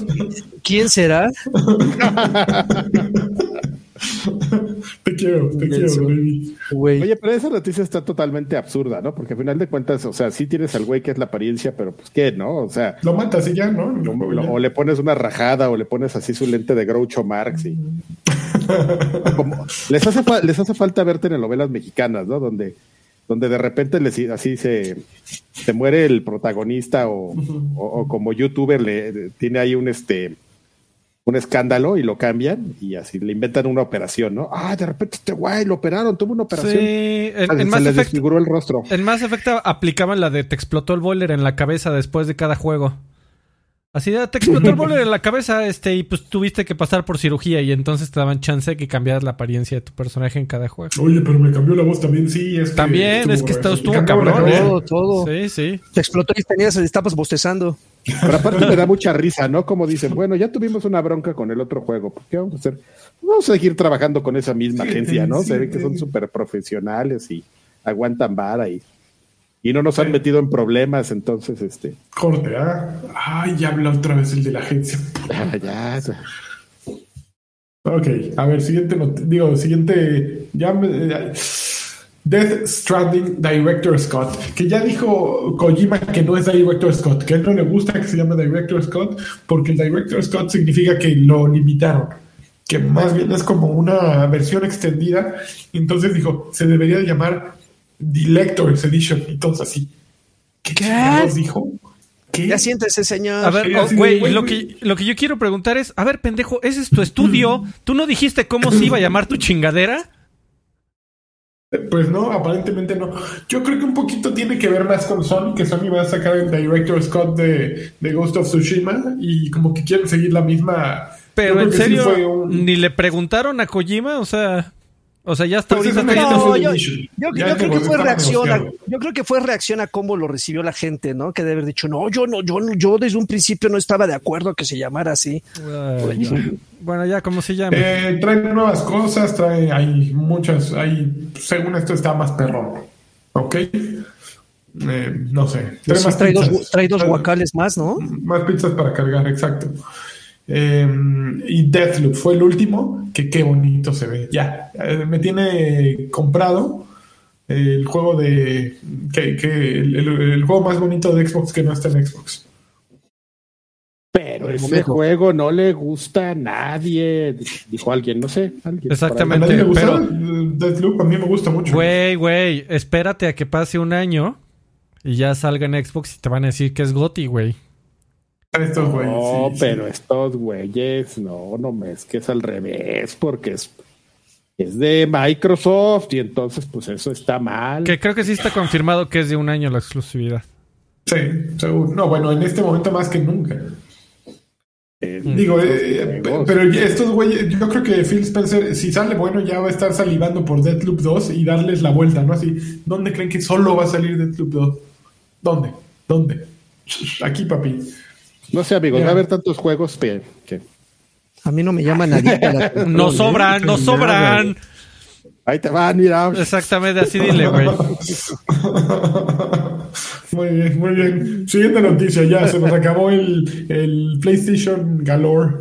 C: ¿Quién será?
B: Te quiero, te quiero, baby.
D: Oye, pero esa noticia está totalmente absurda, ¿no? Porque al final de cuentas, o sea, sí tienes al güey que es la apariencia, pero pues qué, ¿no? O sea,
B: Lo matas y ya, ¿no?
D: lo- lo- o le pones una rajada o le pones así su lente de Groucho Marx y como- les hace les hace falta verte en novelas mexicanas, ¿no? Donde donde de repente les, así se, se muere el protagonista o, o- o como youtuber le tiene ahí un este un escándalo y lo cambian y así le inventan una operación, ¿no? Ah, de repente este güey lo operaron, tuvo una
A: Sí,
D: operación.
A: en,
D: Ah,
A: en
D: se
A: Mass
D: le
A: Effect,
D: desfiguró el rostro.
A: en Mass Effect aplicaban la de te explotó el boiler en la cabeza después de cada juego. Así de, te explotó el boiler en la cabeza, este, y pues tuviste que pasar por cirugía y entonces te daban chance de que cambiaras la apariencia de tu personaje en cada juego.
B: Oye, pero me cambió la voz también, sí. Es que
A: También, es que
B: estuvo-
A: estuvo cabrón.
C: Todo, todo.
A: Sí, sí.
C: Te explotó y tenías, estabas bostezando.
D: Pero aparte me da mucha risa, ¿no? Como dicen, bueno, ya tuvimos una bronca con el otro juego, ¿por qué vamos a hacer? Vamos a seguir trabajando con esa misma
B: Sí,
D: agencia, ¿no?
B: sí,
D: Se ve que
B: sí.
D: son súper profesionales y aguantan vara y, y no nos han metido en problemas, entonces, este,
B: Corte, ¿ah? Ay, ya habla otra vez el de la agencia.
D: ya, ya.
B: Ok, a ver, siguiente, digo, siguiente, ya me, eh, Death Stranding Director Scott, que ya dijo Kojima que no es Director Scott, que a él no le gusta que se llame Director Scott, porque el Director Scott significa que lo limitaron, que más bien es como una versión extendida, entonces dijo, se debería de llamar Director's Edition, entonces así. ¿Qué,
C: ¿Qué?
B: dijo? ¿Qué?
C: Ya siéntese, señor.
A: A ver, oh, güey, lo que, lo que yo quiero preguntar es, a ver, pendejo, ese es tu estudio. ¿Tú no dijiste cómo se iba a llamar tu chingadera?
B: Pues no, aparentemente no. Yo creo que un poquito tiene que ver más con Sony, que Sony va a sacar el Director Scott de, de Ghost of Tsushima y como que quieren seguir la misma.
A: Pero en
B: sí
A: serio,
B: un-
A: ni le preguntaron a Kojima, o sea, o sea, ya hasta
B: Pues
A: ahorita está
C: No, yo, creo que fue reacción a, yo creo que fue reacción a cómo lo recibió la gente, ¿no? Que debe haber dicho, no, yo no, yo no, yo desde un principio no estaba de acuerdo a que se llamara así.
A: Ay, bueno, ya como se llame.
B: Eh, trae nuevas cosas, trae, hay muchas, hay, según esto está más perrón. ¿Ok? Eh, no sé. Trae
C: Sí,
B: más
C: trae, dos, trae dos guacales más, ¿no?
B: Más pizzas para cargar, exacto. Eh, y Deathloop fue el último, que qué bonito se ve. Ya, eh, me tiene comprado el juego de. Que, que el, el- el juego más bonito de Xbox que no está en Xbox.
D: Pero ese
C: momento.
D: juego no le gusta a nadie, dijo alguien, no sé. Alguien por ahí.
B: ¿A
A: Exactamente.
B: nadie le gusta?
A: pero-
B: Eh, Deathloop a mí me gusta mucho.
A: Güey, güey, espérate a que pase un año y ya salga en Xbox y te van a decir que es GOTY, güey.
B: Estos güeyes,
D: No,
B: sí, sí.
D: pero estos güeyes, no, no me es que es al revés, porque es, es de Microsoft y entonces pues eso está mal.
A: Que creo que sí está confirmado que es de un año la exclusividad.
B: Sí, seguro. No, bueno, en este momento más que nunca.
D: Eh,
B: Digo, eh,
D: juegos.
B: pero estos güeyes, yo creo que Phil Spencer, si sale bueno, ya va a estar salivando por Deathloop 2 y darles la vuelta, ¿no? Así, ¿dónde creen que solo va a salir Deathloop 2? ¿Dónde? ¿Dónde? Aquí, papi.
D: No sé, amigos,
B: Ya.
D: va a haber tantos juegos que, que-
C: A mí no me llama nadie.
A: No sobran, no sobran.
D: ahí te van, mira.
A: Exactamente, así dile, güey.
B: Muy bien, muy bien. Siguiente noticia, ya se nos acabó el, el PlayStation Galore.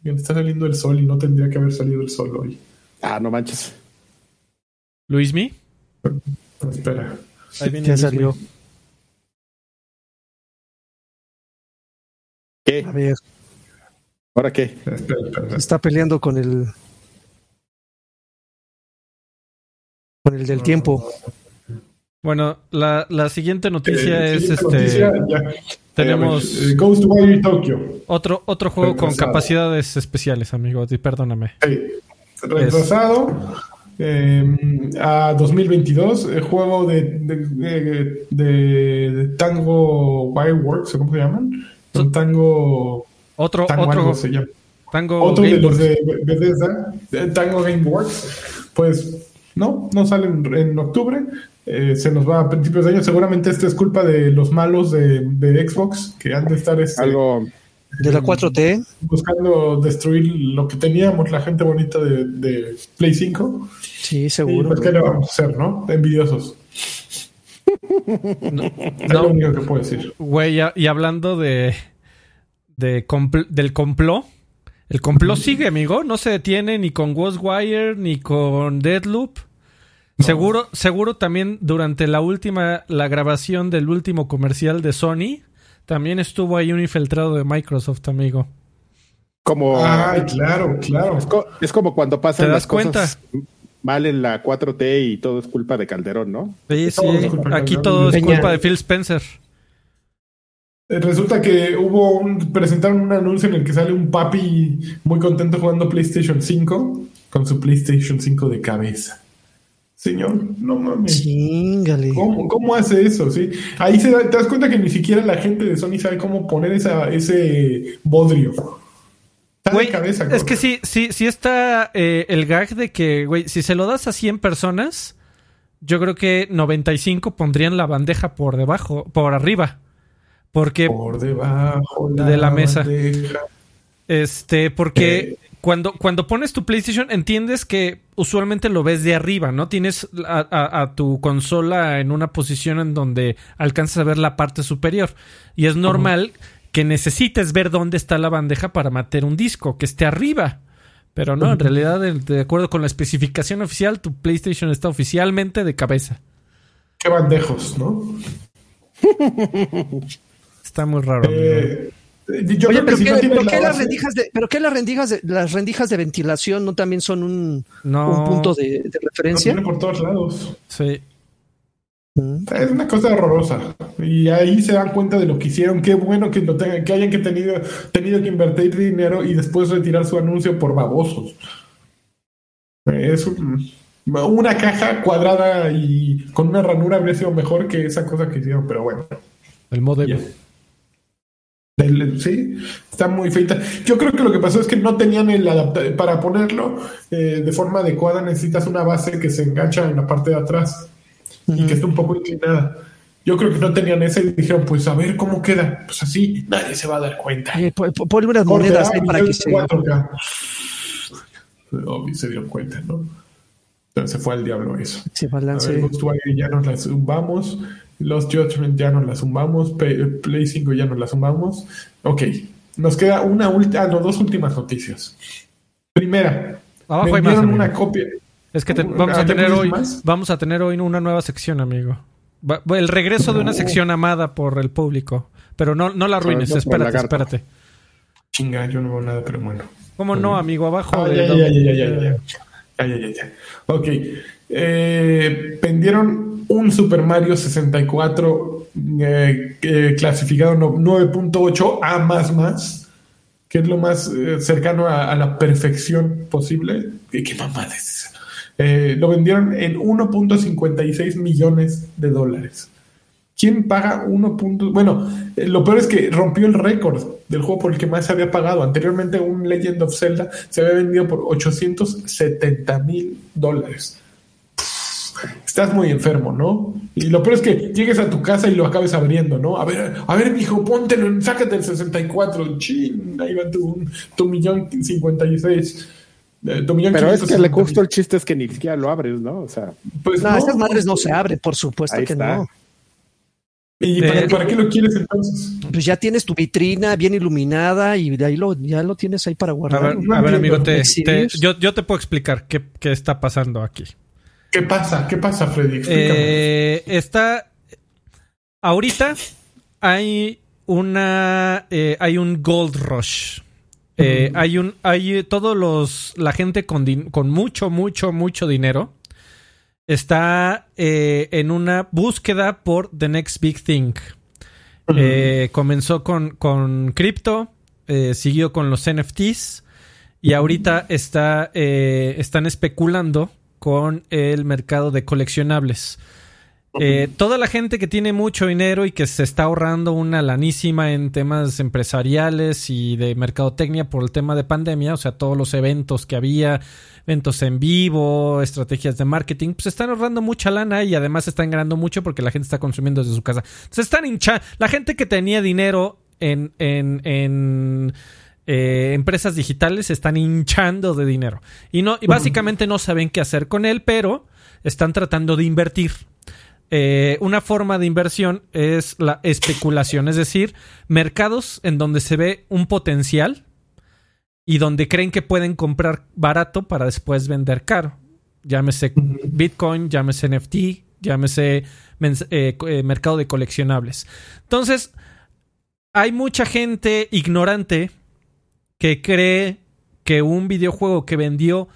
B: Bien, Está saliendo el sol y no tendría que haber salido el sol hoy.
D: Ah, no manches.
A: Luismi.
B: Espera.
A: Ahí viene
C: Ya
A: Luismi.
C: salió.
D: ¿Qué?
C: A ver,
D: ¿Ahora qué?
C: Está peleando con el. Con el del tiempo.
A: Bueno, la, la siguiente noticia
B: Eh,
A: es
B: siguiente
A: este.
B: noticia,
A: tenemos-
B: Eh, Ghostwire Tokyo.
A: Otro, otro juego con
B: Retrasado.
A: capacidades especiales, amigo. y Perdóname.
B: Sí. Retrasado eh, a 2022. El juego de, de, de- de- de Tango Wireworks, ¿o ¿cómo se llaman? Son Tango.
A: Otro,
B: Tango
A: otro
B: algo se llama.
A: Tango
B: Otro de los de Bethesda, de Tango Gameworks, pues no, no salen en octubre. eh, se nos va a principios de año. Seguramente esto es culpa de los malos de, de Xbox que han de estar este,
D: Algo.
C: De la 4T.
B: buscando destruir lo que teníamos, la gente bonita de, de Play 5.
C: Sí,
B: Y
C: seguro.
B: pues, ¿qué le vamos a hacer, no? Envidiosos. Es lo
A: No,
B: único que puedo decir.
A: güey, ya- y hablando de, de compl- del complot. El complot sigue, amigo. No se detiene ni con Ghostwire ni con Deadloop. Seguro, seguro también durante la última, la grabación del último comercial de Sony, también estuvo ahí un infiltrado de Microsoft, amigo.
D: Como.
B: Ay, claro, claro.
D: Es, co- es como cuando pasan
A: ¿Te das
D: las cosas mal en la 4T y todo es culpa de Calderón, ¿no?
A: Sí, sí.
B: Todo
A: Aquí todo es culpa de Phil Spencer.
B: Eh, Resulta que hubo un. presentaron un anuncio en el que sale un papi muy contento jugando PlayStation 5 con su PlayStation 5 de cabeza. Señor, no mames.
C: Chingale.
B: ¿Cómo, cómo hace eso? ¿sí? Ahí se da- te das cuenta que ni siquiera la gente de Sony sabe cómo poner esa, ese bodrio.
A: Güey,
B: cabeza,
A: es que sí, sí, sí está eh, el gag de que, güey, si se lo das a 100 personas, yo creo que 95 pondrían la bandeja por debajo, por arriba. Porque,
B: Por debajo
A: de la mesa.
B: bandeja.
A: este, porque
B: Eh.
A: cuando, cuando pones tu PlayStation, entiendes que usualmente lo ves de arriba, ¿no? Tienes a, a- a tu consola en una posición en donde alcanzas a ver la parte superior. Y es normal que necesites ver dónde está la bandeja para meter un disco, que esté arriba. Pero no, en realidad, de, de acuerdo con la especificación oficial, tu PlayStation está oficialmente de cabeza.
B: Qué bandejos, ¿no?
A: Está muy raro. amigo.
B: Eh, yo
C: Oye,
B: creo que
C: pero
B: si
C: qué,
B: no la
C: las rendijas de, pero qué las rendijas de, las rendijas de ventilación no también son un,
A: no,
C: un punto de, de referencia.
B: por todos lados.
A: sí.
B: Es una cosa horrorosa. Y ahí se dan cuenta de lo que hicieron. Qué bueno que, lo tengan, que hayan que tenido, tenido que invertir dinero y después retirar su anuncio por babosos. Es un- una caja cuadrada y con una ranura habría sido mejor que esa cosa que hicieron, pero bueno.
A: El.
B: El- sí, está muy feita. Yo creo que lo que pasó es que no tenían el adaptador. Para ponerlo eh, de forma adecuada necesitas una base que se engancha en la parte de atrás y que esté un poco inclinada. Yo creo que no tenían esa y dijeron, pues a ver cómo queda. Pues así nadie se va a dar cuenta.
C: Po- ponle unas monedas
B: ah,
C: ahí para que se.
B: 4K. Obvio, se dieron cuenta, ¿no? Entonces se fue al diablo eso.
C: se balance.
B: ver, Ghostwire ya nos la zumbamos. Los Judgment ya nos la zumbamos. Play 5 ya nos la zumbamos. Ok. Nos queda una última, ah, no, dos últimas noticias. Primera,
A: Abajo hay más.
B: vendieron
A: amigo.
B: una copia.
A: Es que te- vamos a
B: ¿ya
A: tener hoy,
B: más?
A: vamos a tener hoy una nueva sección, amigo. Va- el regreso de una sección amada por el público. Pero no, no la arruines, espérate, espérate.
B: Chinga, yo no veo nada, pero bueno.
A: ¿Cómo no, amigo? Abajo
B: Ah,
A: de-
B: ya, ya, ya, ya, ya, ya. Ya, ya, ya, ya. Ok. Eh, vendieron un Super Mario 64 eh, eh, clasificado no- 9.8 A más más, que es lo más eh, cercano a, a la perfección posible. ¿Qué, qué mamada es esa? Eh, lo vendieron en 1.56 millones de dólares. ¿Quién paga 1. punto- Bueno, eh, lo peor es que rompió el récord del juego por el que más se había pagado. Anteriormente, un Legend of Zelda se había vendido por 870 mil dólares. Estás muy enfermo, ¿no? Y lo peor es que llegues a tu casa y lo acabes abriendo, ¿no? A ver, a ver, mijo, póntelo, sácate el 64. Chin, ahí va tu, tu millón 56. Eh, tu millón
D: Pero es que
B: 560
D: le justo el chiste es que ni siquiera lo abres, ¿no? O sea,
B: Pues
C: No,
B: no.
C: esas madres no se abren, por supuesto
D: Ahí
C: que
D: está.
C: no.
B: ¿Y
A: Eh,
B: para, para qué lo quieres entonces?
C: Pues ya tienes tu vitrina bien iluminada y de ahí lo, ya lo tienes ahí para
A: A
C: guardar.
A: ver,
B: no
A: a ver, amigo, te, yo, yo te puedo explicar qué, qué está pasando aquí.
B: ¿Qué pasa? ¿Qué pasa, Freddy? Explícame.
A: Eh, está. Ahorita hay una. eh, hay un gold rush. Eh, Hay un. Hay todos los. La gente con, din- con mucho, mucho, mucho dinero. Está eh, en una búsqueda por the next big thing. Eh, comenzó con, con cripto, eh, siguió con los NFTs y ahorita está, eh, están especulando con el mercado de coleccionables. Eh, toda la gente que tiene mucho dinero y que se está ahorrando una lanísima en temas empresariales y de mercadotecnia por el tema de pandemia, o sea, todos los eventos que había, eventos en vivo, estrategias de marketing, pues están ahorrando mucha lana y además están ganando mucho porque la gente está consumiendo desde su casa. Se están hinchando. La gente que tenía dinero en, en, en eh, empresas digitales se están hinchando de dinero. Y, no, y básicamente no saben qué hacer con él, pero están tratando de invertir. Eh, una forma de inversión es la especulación, es decir, mercados en donde se ve un potencial y donde creen que pueden comprar barato para después vender caro. Llámese Bitcoin, llámese NFT, llámese eh, eh, mercado de coleccionables. Entonces, hay mucha gente ignorante que cree que un videojuego que vendió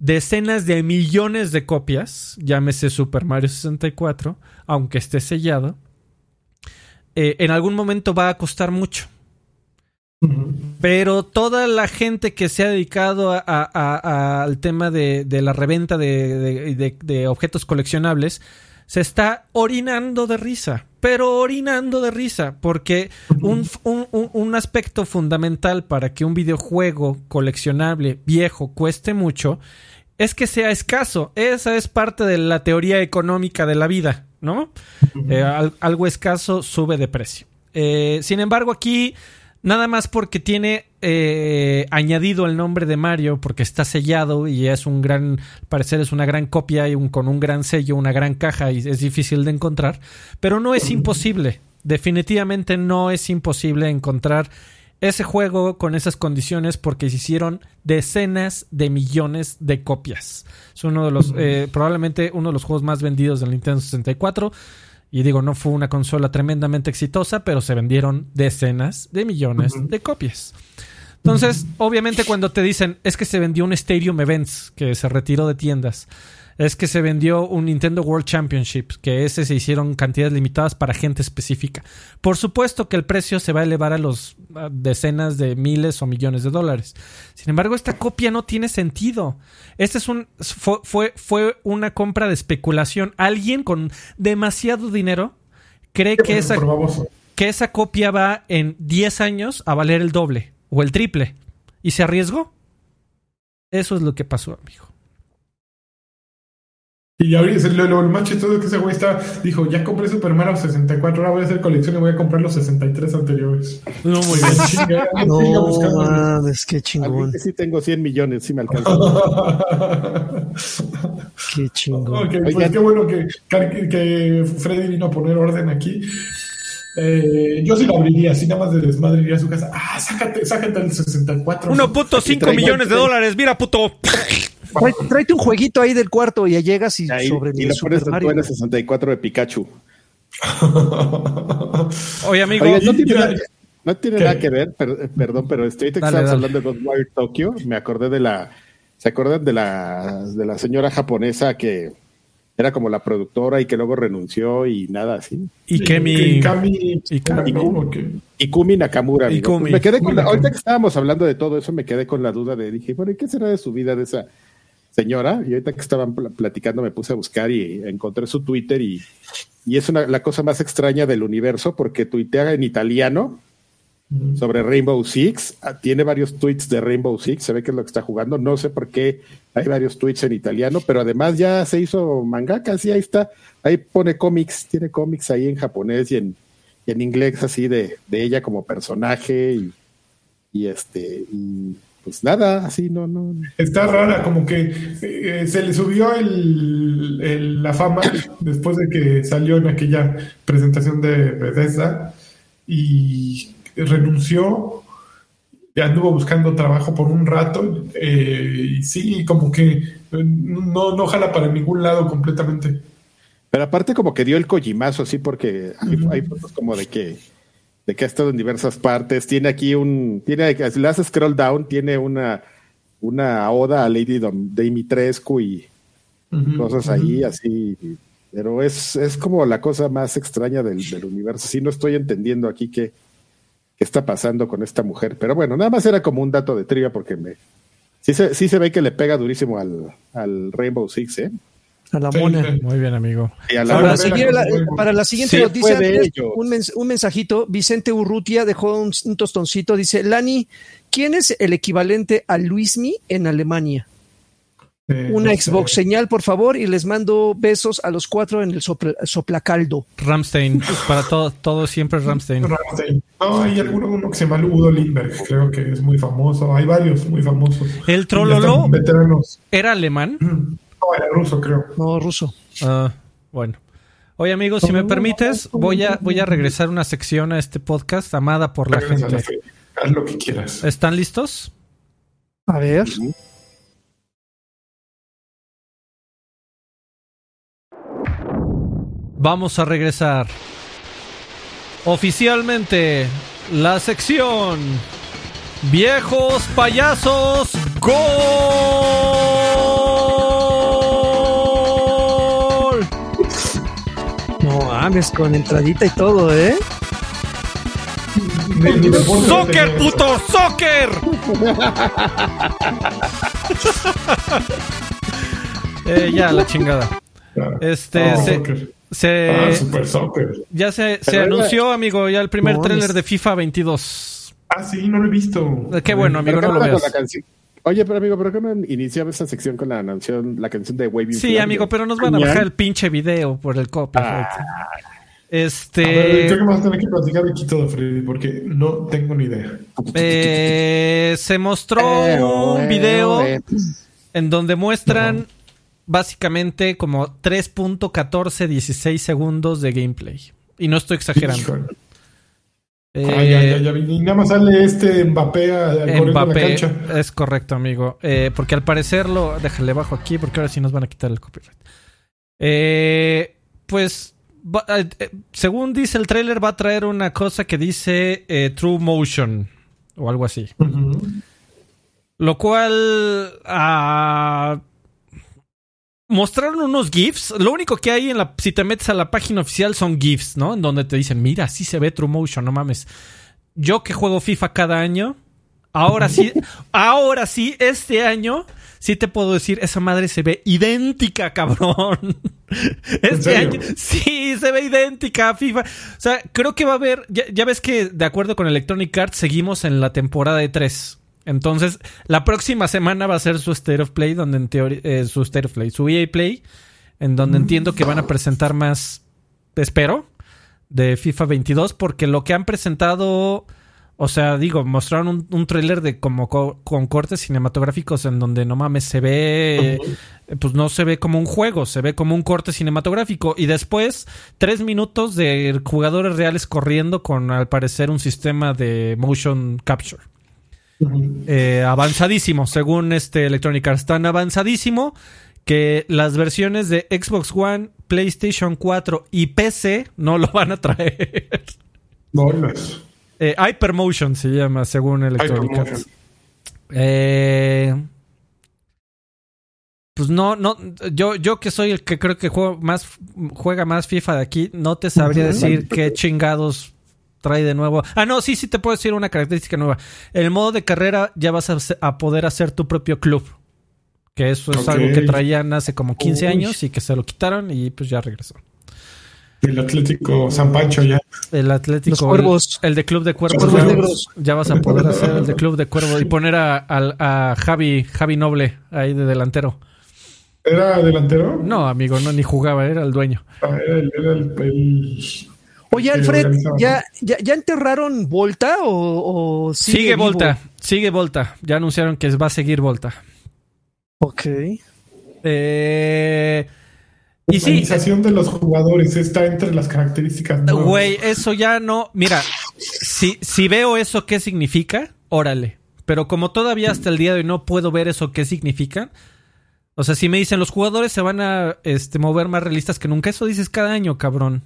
A: decenas de millones de copias, llámese Super Mario 64, aunque esté sellado, eh, en algún momento va a costar mucho. Pero toda la gente que se ha dedicado a- a- a- al tema de, de la reventa de, de- de- de objetos coleccionables se está orinando de risa. Pero orinando de risa. Porque un, un- un- un aspecto fundamental para que un videojuego coleccionable viejo cueste mucho es que sea escaso. Esa es parte de la teoría económica de la vida, ¿no? Eh, al- algo escaso sube de precio. Eh, sin embargo, aquí, nada más porque tiene eh, añadido el nombre de Mario, porque está sellado y es un gran, al parecer es una gran copia y un, con un gran sello, una gran caja y es difícil de encontrar, pero no es imposible. Definitivamente no es imposible encontrar ese juego con esas condiciones porque se hicieron decenas de millones de copias. Es uno de los, eh, probablemente uno de los juegos más vendidos del Nintendo 64. Y digo, no fue una consola tremendamente exitosa, pero se vendieron decenas de millones de copias. Entonces, obviamente cuando te dicen, es que se vendió un Stadium Events, que se retiró de tiendas, es que se vendió un Nintendo World Championship, que ese se hicieron cantidades limitadas para gente específica. Por supuesto que el precio se va a elevar a los a decenas de miles o millones de dólares. Sin embargo, esta copia no tiene sentido. Este es un fue, fue, fue una compra de especulación. Alguien con demasiado dinero cree que esa, que esa copia va en 10 años a valer el doble o el triple. ¿Y se arriesgó? Eso es lo que pasó, amigo.
B: Y ahorita lo, lo, más chistoso es que ese güey está, dijo, ya compré Super Mario 64, ahora voy a hacer colección y voy a comprar los 63 anteriores.
A: No, muy
B: En chinga, en chinga
C: No,
B: buscando.
C: mames, qué
D: A mí
C: chingón.
D: que sí tengo 100 millones, sí me alcanza.
C: Qué chingón.
B: Ok, pues
D: Oigan.
B: qué bueno que, que, que Freddy vino a poner orden aquí. Eh, yo sí lo abriría, así nada más de desmadre iría a su casa. Ah, sácate, sácate el 64.
A: 1.5
D: traigo-
A: millones de dólares, mira, puto.
C: Trae- tráete un jueguito ahí del cuarto y ya llegas y
D: Ahí,
C: sobre
D: y
C: el
D: lo
C: Super
D: pones en
C: Mario.
D: el 64 de Pikachu.
A: Oye, amigo,
D: no tiene, nada, no tiene
B: ¿Qué?
D: nada que ver, per- eh, perdón, pero ahorita que
A: Dale,
D: estábamos
A: dale.
D: hablando de Ghostwire Tokyo, me acordé de la. ¿Se acuerdan de la, de la señora japonesa que era como la productora y que luego renunció y nada así?
A: y que mi...
B: Y Kami.
A: y Kami.
B: ¿no? ¿O qué?
D: Ikumi Nakamura.
A: Ikumi.
D: Me quedé con la- ahorita que estábamos hablando de todo eso, me quedé con la duda de, dije, bueno, ¿y qué será de su vida de esa señora? Y ahorita que estaban pl- platicando me puse a buscar y encontré su Twitter y, y es una, la cosa más extraña del universo porque tuitea en italiano sobre Rainbow Six. Ah, Tiene varios tweets de Rainbow Six, se ve que es lo que está jugando. No sé por qué hay varios tweets en italiano, pero además ya se hizo mangaka, sí, ahí está. Ahí pone cómics, tiene cómics ahí en japonés y en, y en inglés así de, de ella como personaje y, y este, y pues nada, así no, no.
B: Está rara, como que eh, se le subió el, el- la fama después de que salió en aquella presentación de Bethesda y renunció y anduvo buscando trabajo por un rato eh, y sí, como que eh, no, no jala para ningún lado completamente.
D: Pero aparte como que dio el cojimazo así porque hay, hay fotos como de que de que ha estado en diversas partes. Tiene aquí un, tiene, si le haces scroll down, tiene una, una oda a Lady Dimitrescu y cosas ahí así. Pero es, es como la cosa más extraña del, del universo. Sí, no estoy entendiendo aquí qué, qué está pasando con esta mujer. Pero bueno, nada más era como un dato de trivia porque me, sí, se, sí se ve que le pega durísimo al, al Rainbow Six, ¿eh?
C: A la mona.
A: Muy bien, amigo.
C: para, la, siguiente noticia, un, un, mensajito. Vicente Urrutia dejó un, tostoncito. Dice: Lani, ¿quién es el equivalente a Luismi en Alemania? Eh, Una Xbox señal, por favor, y les mando besos a los cuatro en el soplacaldo.
A: Ramstein, para todo, todo siempre Ramstein.
B: Ramstein. No, hay alguno uno que se llama Udo Lindbergh, creo que es muy famoso. Hay varios muy famosos.
A: El Trololo era alemán.
B: No, era ruso, creo.
C: No, ruso.
A: Ah, bueno. Oye, amigos, si me permites, voy a, voy a regresar una sección a este podcast amada por la gente.
B: Haz lo que quieras.
A: ¿Están listos?
C: A ver.
A: Vamos a regresar. Oficialmente, la sección Viejos Payasos Gol.
C: Mames, con entradita y todo, ¿eh?
A: ¡Soccer, puto! ¡Soccer! eh, ya, la chingada. Este, se,
B: ah, Super Soccer.
A: Ya se, se anunció, amigo, ya el primer tráiler de FIFA 22.
B: Ah, sí, no lo he visto.
A: Qué bueno, amigo, no lo veas.
D: Oye, pero amigo, ¿pero qué me iniciaba esa sección con la canción, la canción de Waving
A: Sí, amigo, pero nos van a bajar el pinche video por el copyright. Ah. Este.
B: Ver, creo que vamos a tener que platicar de todo, Freddy, porque no tengo ni idea.
A: Eh, se mostró eh, un video eh. en donde muestran básicamente como 3.1416 segundos de gameplay. Y no estoy exagerando.
B: Eh, y nada más sale este Mbappé a, Mbappé, la cancha.
A: Es correcto, amigo. Eh, porque al parecer lo. Déjale bajo aquí porque ahora sí nos van a quitar el copyright. Eh, pues. según dice el trailer, va a traer una cosa que dice True Motion o algo así. Lo cual. Ah, mostraron unos GIFs. Lo único que hay en la. Si te metes a la página oficial son GIFs, ¿no? En donde te dicen, mira, así se ve True Motion, no mames. Yo que juego FIFA cada año. Ahora sí, ahora sí, este año sí te puedo decir, esa madre se ve idéntica, cabrón. Este año, sí, se ve idéntica a FIFA. O sea, creo que va a haber, ya, ya, ves que de acuerdo con Electronic Arts seguimos en la temporada de 3. Entonces, la próxima semana va a ser su State of Play, donde en teoría, eh, su State of Play, su EA Play, en donde mm. entiendo que van a presentar más, espero, de FIFA 22, porque lo que han presentado, o sea, digo, mostraron un, un tráiler de como con cortes cinematográficos en donde no mames, se ve, pues no se ve como un juego, se ve como un corte cinematográfico. Y después, tres minutos de jugadores reales corriendo con, al parecer, un sistema de motion capture. Eh, avanzadísimo, según este Electronic Arts, tan avanzadísimo que las versiones de Xbox One, PlayStation 4 y PC no lo van a traer.
B: No,
A: eh, Hypermotion se llama, según Electronic Arts. Eh, pues no, no, yo, yo que soy el que creo que más, juega más FIFA de aquí, no te sabría decir qué chingados trae de nuevo. Ah, no, sí, sí te puedo decir una característica nueva. El modo de carrera ya vas a, poder hacer tu propio club. Que eso es algo que traían hace como 15 años y que se lo quitaron y pues ya regresó.
B: El Atlético San Pancho ya.
A: El Atlético.
C: Los cuervos.
A: El, de Club de Cuervos. Ya, vas a poder hacer el de Club de Cuervos y poner a, Javi, Javi Noble ahí de delantero.
B: ¿Era delantero?
A: No, amigo, no, ni jugaba, era el dueño.
B: Ah, era, el,
C: Oye, Alfred, ¿ya, ya, enterraron Volta o,
A: sigue, Volta? Sigue Volta. Ya anunciaron que va a seguir Volta.
C: Ok.
A: Eh,
B: y La organización de los jugadores está entre las características.
A: Güey, eso ya no. Mira, si, si veo eso, ¿qué significa? Órale. Pero como todavía hasta el día de hoy no puedo ver eso, ¿qué significa? O sea, si me dicen los jugadores se van a este, mover más realistas que nunca, eso dices cada año, cabrón.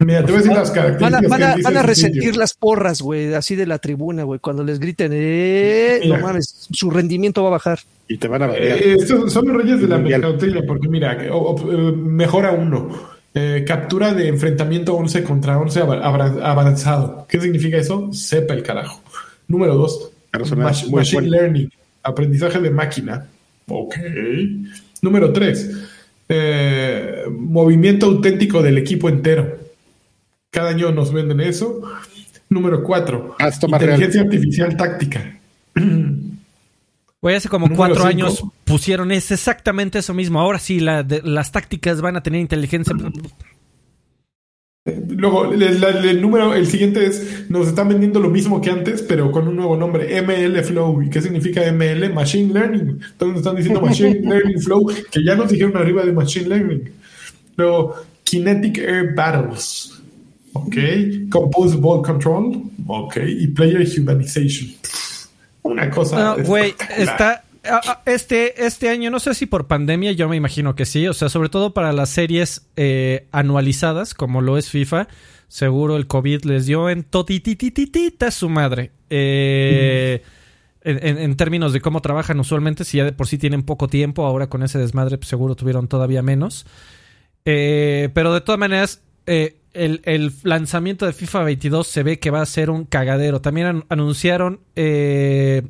B: Mira, te voy a decir las
C: Van a,
B: características.
C: van a- van resentir
B: sitio.
C: las porras, güey, así de la tribuna, güey. Cuando les griten, eh, no mames, su rendimiento va a bajar.
D: Y te van a.
B: Eh, estos son los reyes de la mercadotecnia, porque mira, o- o- eh, mejora uno. Eh, captura de enfrentamiento 11 contra 11 abra- abra- avanzado. ¿Qué significa eso? Sepa el carajo. Número 2.
D: Pero suena muy
B: machine
D: bueno.
B: Learning. Aprendizaje de máquina. Ok. Número 3. movimiento auténtico del equipo entero. Cada año nos venden eso. Número 4.
D: Ah,
B: Inteligencia artificial táctica.
A: Güey, hace como
B: Número
A: cuatro
B: cinco.
A: años pusieron es exactamente eso mismo. Ahora sí, la de- las tácticas van a tener inteligencia.
B: Luego, el, el- el número, el siguiente es, nos están vendiendo lo mismo que antes, pero con un nuevo nombre, ML Flow. ¿Y qué significa ML? Machine Learning. Entonces nos están diciendo Machine Learning Flow, que ya nos dijeron arriba de Machine Learning. Luego, Kinetic Air Battles. Ok. Compose Ball Control. Ok. Y Player Humanization. Una cosa.
A: No, güey, está. ah, ah, Este, este año, no sé si por pandemia, yo me imagino que sí. O sea, sobre todo para las series eh, anualizadas, como lo es FIFA. Seguro el COVID les dio en totitititita su madre. Eh, en, en- en términos de cómo trabajan usualmente, si ya de por sí tienen poco tiempo, ahora con ese desmadre, pues seguro tuvieron todavía menos. Eh, pero de todas maneras, eh, el, el lanzamiento de FIFA 22 se ve que va a ser un cagadero. También an- anunciaron eh,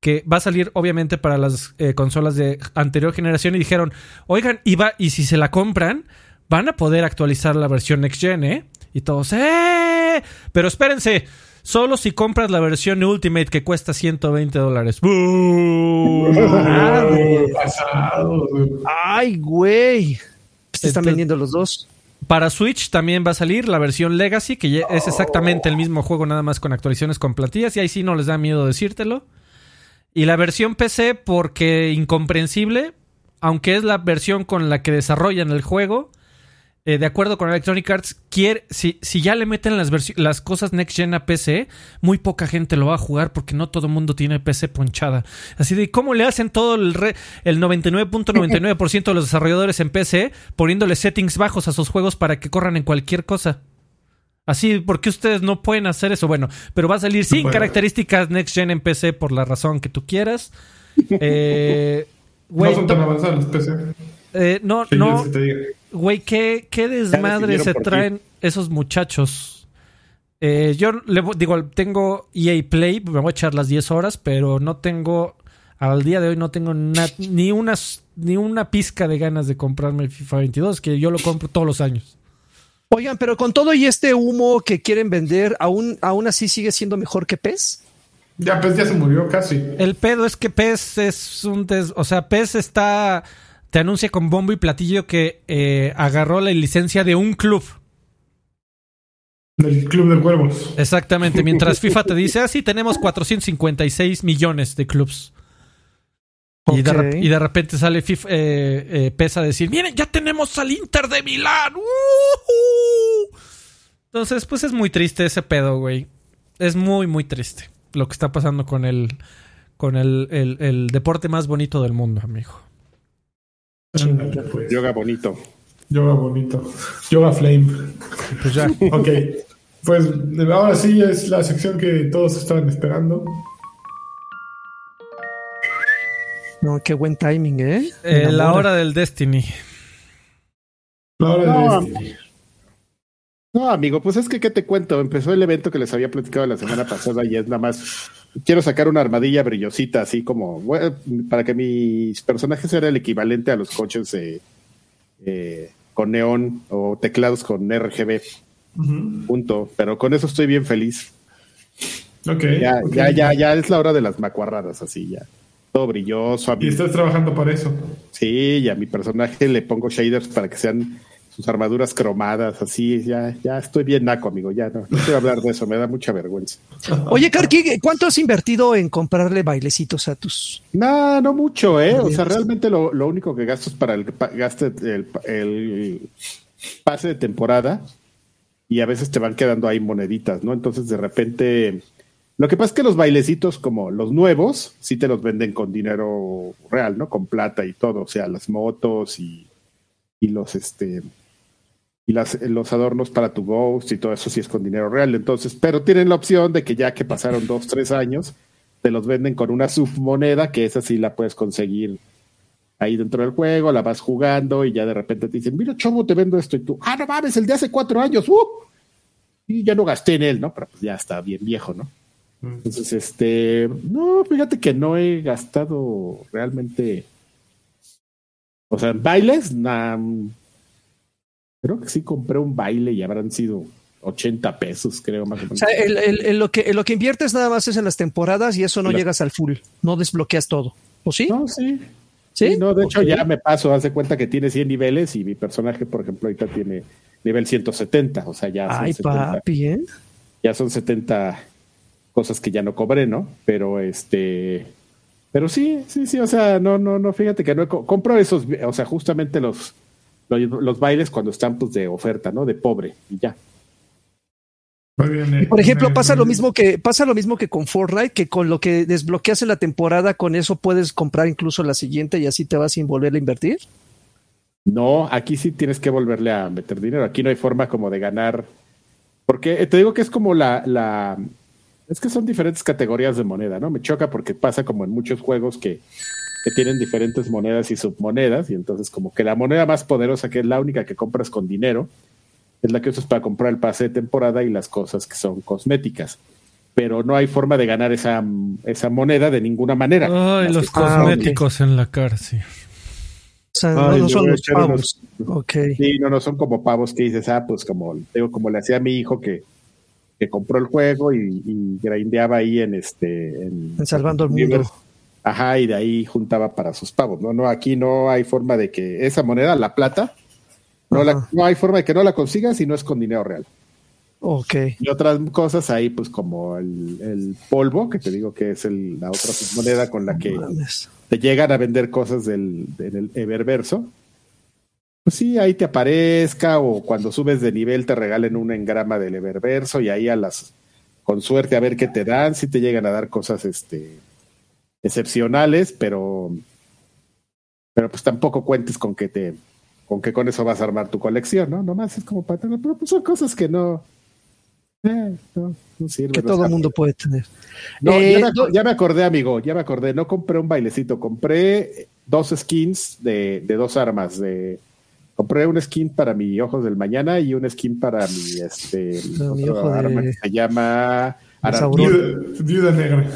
A: que va a salir obviamente para las eh, consolas de anterior generación y dijeron, oigan, y, va, y si se la compran, van a poder actualizar la versión Next Gen, ¿eh? Y todos, ¡eh! Pero espérense, solo si compras la versión Ultimate que cuesta 120 dólares.
C: Ay, güey. Te están vendiendo los dos.
A: Para Switch también va a salir la versión Legacy, que ya es exactamente el mismo juego, nada más con actualizaciones con plantillas, y ahí sí no les da miedo decírtelo. Y la versión PC, porque incomprensible, aunque es la versión con la que desarrollan el juego, eh, de acuerdo con Electronic Arts, quiere, si, si ya le meten las, las cosas Next Gen a PC, muy poca gente lo va a jugar porque no todo el mundo tiene PC ponchada. Así de, ¿cómo le hacen todo el, re- el 99.99% de los desarrolladores en PC poniéndole settings bajos a sus juegos para que corran en cualquier cosa? Así, ¿por qué ustedes no pueden hacer eso? Bueno, pero va a salir sin características Next Gen en PC por la razón que tú quieras. Eh,
B: no son tan avanzados los PC.
A: Eh, no,
B: Sí,
A: no. Güey, ¿qué, qué desmadre se
D: ti.
A: traen esos muchachos. Eh, yo le digo, tengo EA Play, me voy a echar las 10 horas, pero no tengo, al día de hoy no tengo na- ni, unas, ni una pizca de ganas de comprarme el FIFA 22, que yo lo compro todos los años.
C: Oigan, pero con todo y este humo que quieren vender, aún, aún así sigue siendo mejor que PES.
B: Ya, pues ya se murió casi.
A: El pedo es que PES es un... des- o sea, PES está... Te anuncia con bombo y platillo que eh, agarró la licencia de un club.
B: Del Club de Cuervos.
A: Exactamente, mientras FIFA te dice, ah, sí, tenemos 456 millones de clubs. Y, de, y de repente sale FIFA, eh, eh, PES a decir, miren, ya tenemos al Inter de Milán. ¡Uhú! Entonces, pues es muy triste ese pedo, güey. Es muy, muy triste lo que está pasando con el, con el, el- el deporte más bonito del mundo, amigo.
B: Pues.
D: Yoga bonito.
B: Yoga bonito. Yoga Flame.
A: Pues ya.
B: Ok. Pues ahora sí es la sección que todos estaban esperando.
C: No, qué buen timing, ¿eh?
A: Eh, la hora del Destiny.
B: La hora
D: No.
B: de Destiny.
D: No, amigo, pues es que, ¿qué te cuento? Empezó el evento que les había platicado la semana pasada y es nada más. Quiero sacar una armadilla brillosita, así como bueno, para que mis personajes sean el equivalente a los coches eh, eh, con neón o teclados con RGB.
B: Ujú.
D: Punto. Pero con eso estoy bien feliz.
B: Ok.
D: Ya, ya, ya, ya es la hora de las macuarradas, así ya. Todo brilloso. A
B: Y estás trabajando para eso.
D: sí, y a mi personaje le pongo shaders para que sean sus armaduras cromadas, así. Ya, ya estoy bien naco, amigo. Ya no, no quiero hablar de eso, me da mucha vergüenza.
C: Oye, Karki, ¿cuánto has invertido en comprarle bailecitos a tus?
D: No, no mucho, ¿eh? O sea, realmente lo, lo único que gasto es para el, gaste el, el pase de temporada y a veces te van quedando ahí moneditas, ¿no? Entonces, de repente, lo que pasa es que los bailecitos como los nuevos, sí te los venden con dinero real, ¿no? Con plata y todo, o sea, las motos y, y los, este, y las, los adornos para tu Ghost y todo eso sí es con dinero real. Entonces, pero tienen la opción de que ya que pasaron dos, tres años, te los venden con una submoneda, que esa sí la puedes conseguir ahí dentro del juego, la vas jugando y ya de repente te dicen, mira, chomo, te vendo esto y tú, ah, no mames, el de hace cuatro años, ¡uh! y ya no gasté en él, ¿no? Pero pues ya está bien viejo, ¿no? Entonces, este, no, fíjate que no he gastado realmente, o sea, en bailes, nah, creo que sí compré un baile y habrán sido 80 pesos, creo más o menos.
C: O sea, el, el- el- lo, que, lo que inviertes nada más es en las temporadas y eso no llegas al full, no desbloqueas todo. ¿O sí?
D: No, sí.
C: ¿Sí?
D: Sí, no, de hecho ya me paso, haz de cuenta que tiene 100 niveles y mi personaje, por ejemplo, ahorita tiene nivel 170, o sea, ya son,
C: Ay,
D: 70,
C: papi, ¿eh?
D: ya son 70 cosas que ya no cobré, ¿no? Pero este, pero sí, sí, sí, o sea, no, no, no, fíjate que no he co- compro esos, o sea, justamente los, los, los bailes cuando están pues de oferta, ¿no? De pobre y ya.
B: Muy bien, eh,
C: Por ejemplo,
B: me-
C: pasa lo mismo que pasa lo mismo que con Fortnite, que con lo que desbloqueas en la temporada, con eso puedes comprar incluso la siguiente y así te vas sin volver a invertir.
D: No, aquí sí tienes que volverle a meter dinero. Aquí no hay forma como de ganar. Porque eh, te digo que es como la, la. Es que son diferentes categorías de moneda, ¿no? Me choca porque pasa como en muchos juegos que, que tienen diferentes monedas y submonedas. Y entonces, como que la moneda más poderosa, que es la única que compras con dinero, es la que usas para comprar el pase de temporada y las cosas que son cosméticas. Pero no hay forma de ganar esa, esa moneda de ninguna manera.
A: Ay, los cosméticos en la cárcel.
C: O sea, no,
D: Ay,
C: no
D: le
C: son los pavos. Ok.
D: Sí, no, no son como pavos que dices, ah, pues como, digo, como le hacía a mi hijo que, que compró el juego y, y grindeaba ahí en este. En,
C: En Salvando al Mundo.
D: Ajá, y de ahí juntaba para sus pavos. No, no, aquí no hay forma de que esa moneda, la plata, no, la, no hay forma de que no la consigas si no es con dinero real.
C: Ok.
D: Y otras cosas ahí, pues como el, el polvo, que te digo que es el, la otra moneda con la que
C: Mames.
D: te llegan a vender cosas del, del Eververso, pues sí, ahí te aparezca o cuando subes de nivel te regalen un engrama del Eververso y ahí a las, con suerte a ver qué te dan, si te llegan a dar cosas este, excepcionales, pero, pero pues tampoco cuentes con que te, con que con eso vas a armar tu colección, ¿no? Nomás es como para tener, pero pues son cosas que no, eh, no, no sirven.
C: Que todo el mundo puede tener.
D: no,
C: Eh,
D: ya, me,
C: no-
D: ac- ya me acordé, amigo, ya me acordé. No compré un bailecito, compré dos skins de, de dos armas. De, compré un skin para mi Ojos del Mañana y un skin para mi, este,
C: mi de-
D: arma que se llama
B: viuda negra.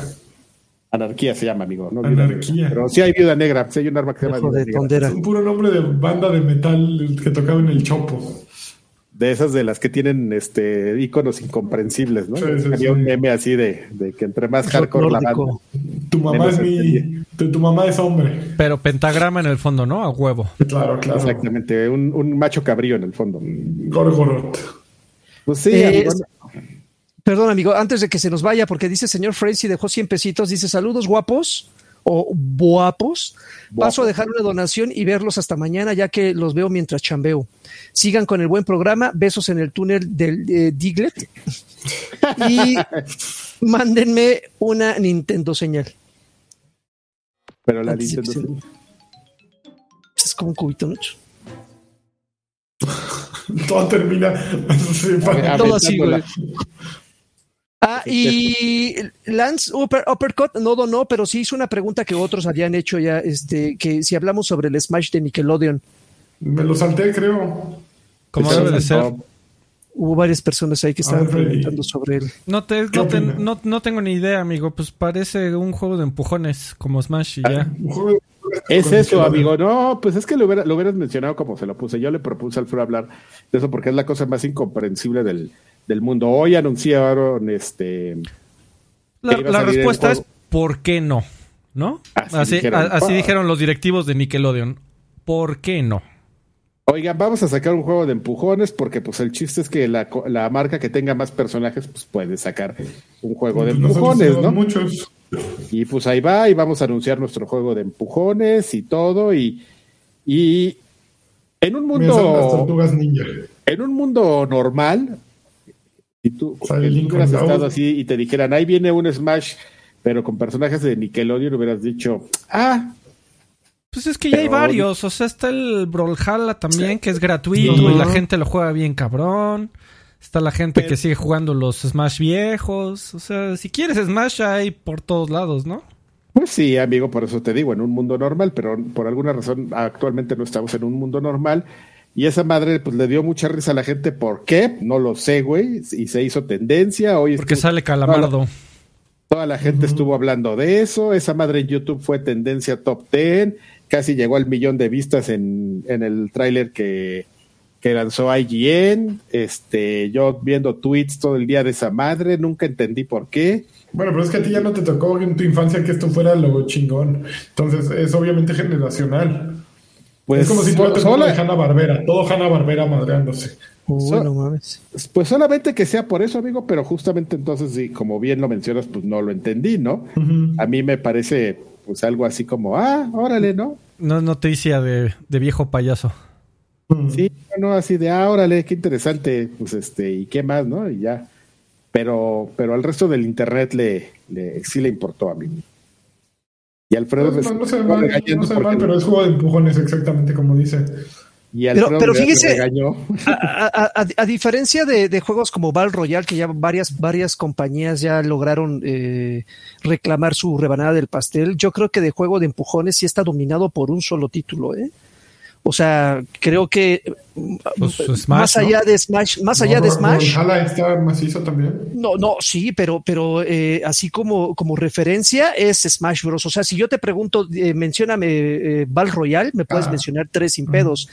D: Anarquía se llama, amigo. No
B: Anarquía.
D: Pero sí hay Viuda Negra, sí hay un arma que se llama
C: de
D: Negra.
B: Es un puro nombre de banda de metal que tocaba en el Chopo.
D: De esas de las que tienen este iconos incomprensibles, ¿no?
B: Sí, sí,
D: Había
B: sí.
D: un meme así de, de que entre más hardcore la banda.
B: Tu mamá es mi. Tu, tu mamá es hombre.
A: Pero pentagrama en el fondo, ¿no? A huevo.
B: Claro, claro.
D: Exactamente, un, un macho cabrío en el fondo.
B: Gorgoroth.
D: Pues sí,
C: Eh,
D: amigo,
C: Perdón, amigo, antes de que se nos vaya, porque dice señor Frenzy dejó 100 pesitos, dice saludos guapos o guapos. Paso a dejar una donación y verlos hasta mañana, ya que los veo mientras chambeo. Sigan con el buen programa. Besos en el túnel del eh, Diglett. Y mándenme una Nintendo señal.
D: pero la
C: antes
D: Nintendo
C: Es como un cubito, ¿no?
B: Todo termina.
C: Todo así, güey. Ah, y Lance Upper, Uppercut no donó, pero sí hizo una pregunta que otros habían hecho ya, este, que si hablamos sobre el Smash de Nickelodeon,
B: Me lo salté, creo.
A: Como debe de ser.
C: hubo varias personas ahí que estaban preguntando sobre él.
A: No, te,
B: ¿Qué
A: no, te-
B: opina?
A: no, no tengo ni idea, amigo. Pues parece un juego de empujones como Smash y ya.
B: Juego de-
D: Es eso, amigo. No, pues es que lo, hubiera- lo hubieras mencionado como se lo puse. Yo le propuse al Fro hablar de eso porque es la cosa más incomprensible del, del mundo. Hoy anunciaron este.
A: La, respuesta es. ¿por qué no? ¿No?
D: Así
A: Así,
D: dijeron.
A: a- así
D: Ah.
A: dijeron los directivos de Nickelodeon. ¿Por qué no?
D: Oigan, vamos a sacar un juego de empujones porque pues el chiste es que la, co- la marca que tenga más personajes pues puede sacar un juego de empujones, ¿no?
B: Muchos.
D: Y pues ahí va, y vamos a anunciar nuestro juego de empujones y todo. Y, y en un mundo,
B: tortugas ninja.
D: en un mundo normal, si tú hubieras estado así y te dijeran, ahí viene un Smash, pero con personajes de Nickelodeon, hubieras dicho, ah,
A: Pues es que ya hay varios. O sea, está el Brawlhalla también, que es gratuito y la gente lo juega bien cabrón. Está la gente
D: Pero-
A: que sigue jugando los Smash viejos. O sea, si quieres Smash hay por todos lados, ¿no?
D: Pues sí, amigo, por eso te digo, en un mundo normal, pero por alguna razón actualmente no estamos en un mundo normal. Y esa madre pues le dio mucha risa a la gente. ¿Por qué? No lo sé, güey. Y se hizo tendencia. Hoy
A: Porque
D: estuvo-
A: sale Calamardo.
D: toda la gente estuvo hablando de eso. Esa madre en YouTube fue tendencia top 10. Casi llegó al millón de vistas en, en el tráiler que, que lanzó IGN. Este, yo viendo tweets todo el día de esa madre. Nunca entendí por qué.
B: Bueno, pero es que a ti ya no te tocó en tu infancia que esto fuera lo chingón. Entonces es obviamente generacional.
D: Pues,
B: es como si tú
D: so-
B: de Hanna Barbera, todo Hanna Barbera madreándose.
C: Uy,
D: So-
C: no mames.
D: Pues solamente que sea por eso, amigo, pero justamente entonces, sí, como bien lo mencionas, pues no lo entendí, ¿no? A mí me parece pues algo así como, ah, órale, ¿no?
A: No es noticia de, de viejo payaso.
D: Sí, no, así de, ah, órale, qué interesante, pues este, y qué más, ¿no? Y ya. Pero, pero al resto del internet le, le sí le importó a mí. Y Alfredo
B: No, no, no se mal, no se mal, pero es juego de empujones exactamente como dice.
D: y
C: pero fíjese-. A, a- a- a diferencia de, de juegos como Battle Royale, que ya varias, varias compañías ya lograron eh, reclamar su rebanada del pastel, yo creo que de juego de empujones sí está dominado por un solo título, ¿eh? O sea, creo que mm,
A: Pues, Smash,
C: más
A: ¿no?
C: allá de Smash, más allá de Smash,
B: está macizo también.
C: no, no, sí, pero, pero eh, así como, como referencia es Smash Bros. O sea, si yo te pregunto, eh, mencióname eh, Battle Royale, me puedes
B: Ah.
C: mencionar tres sin pedos,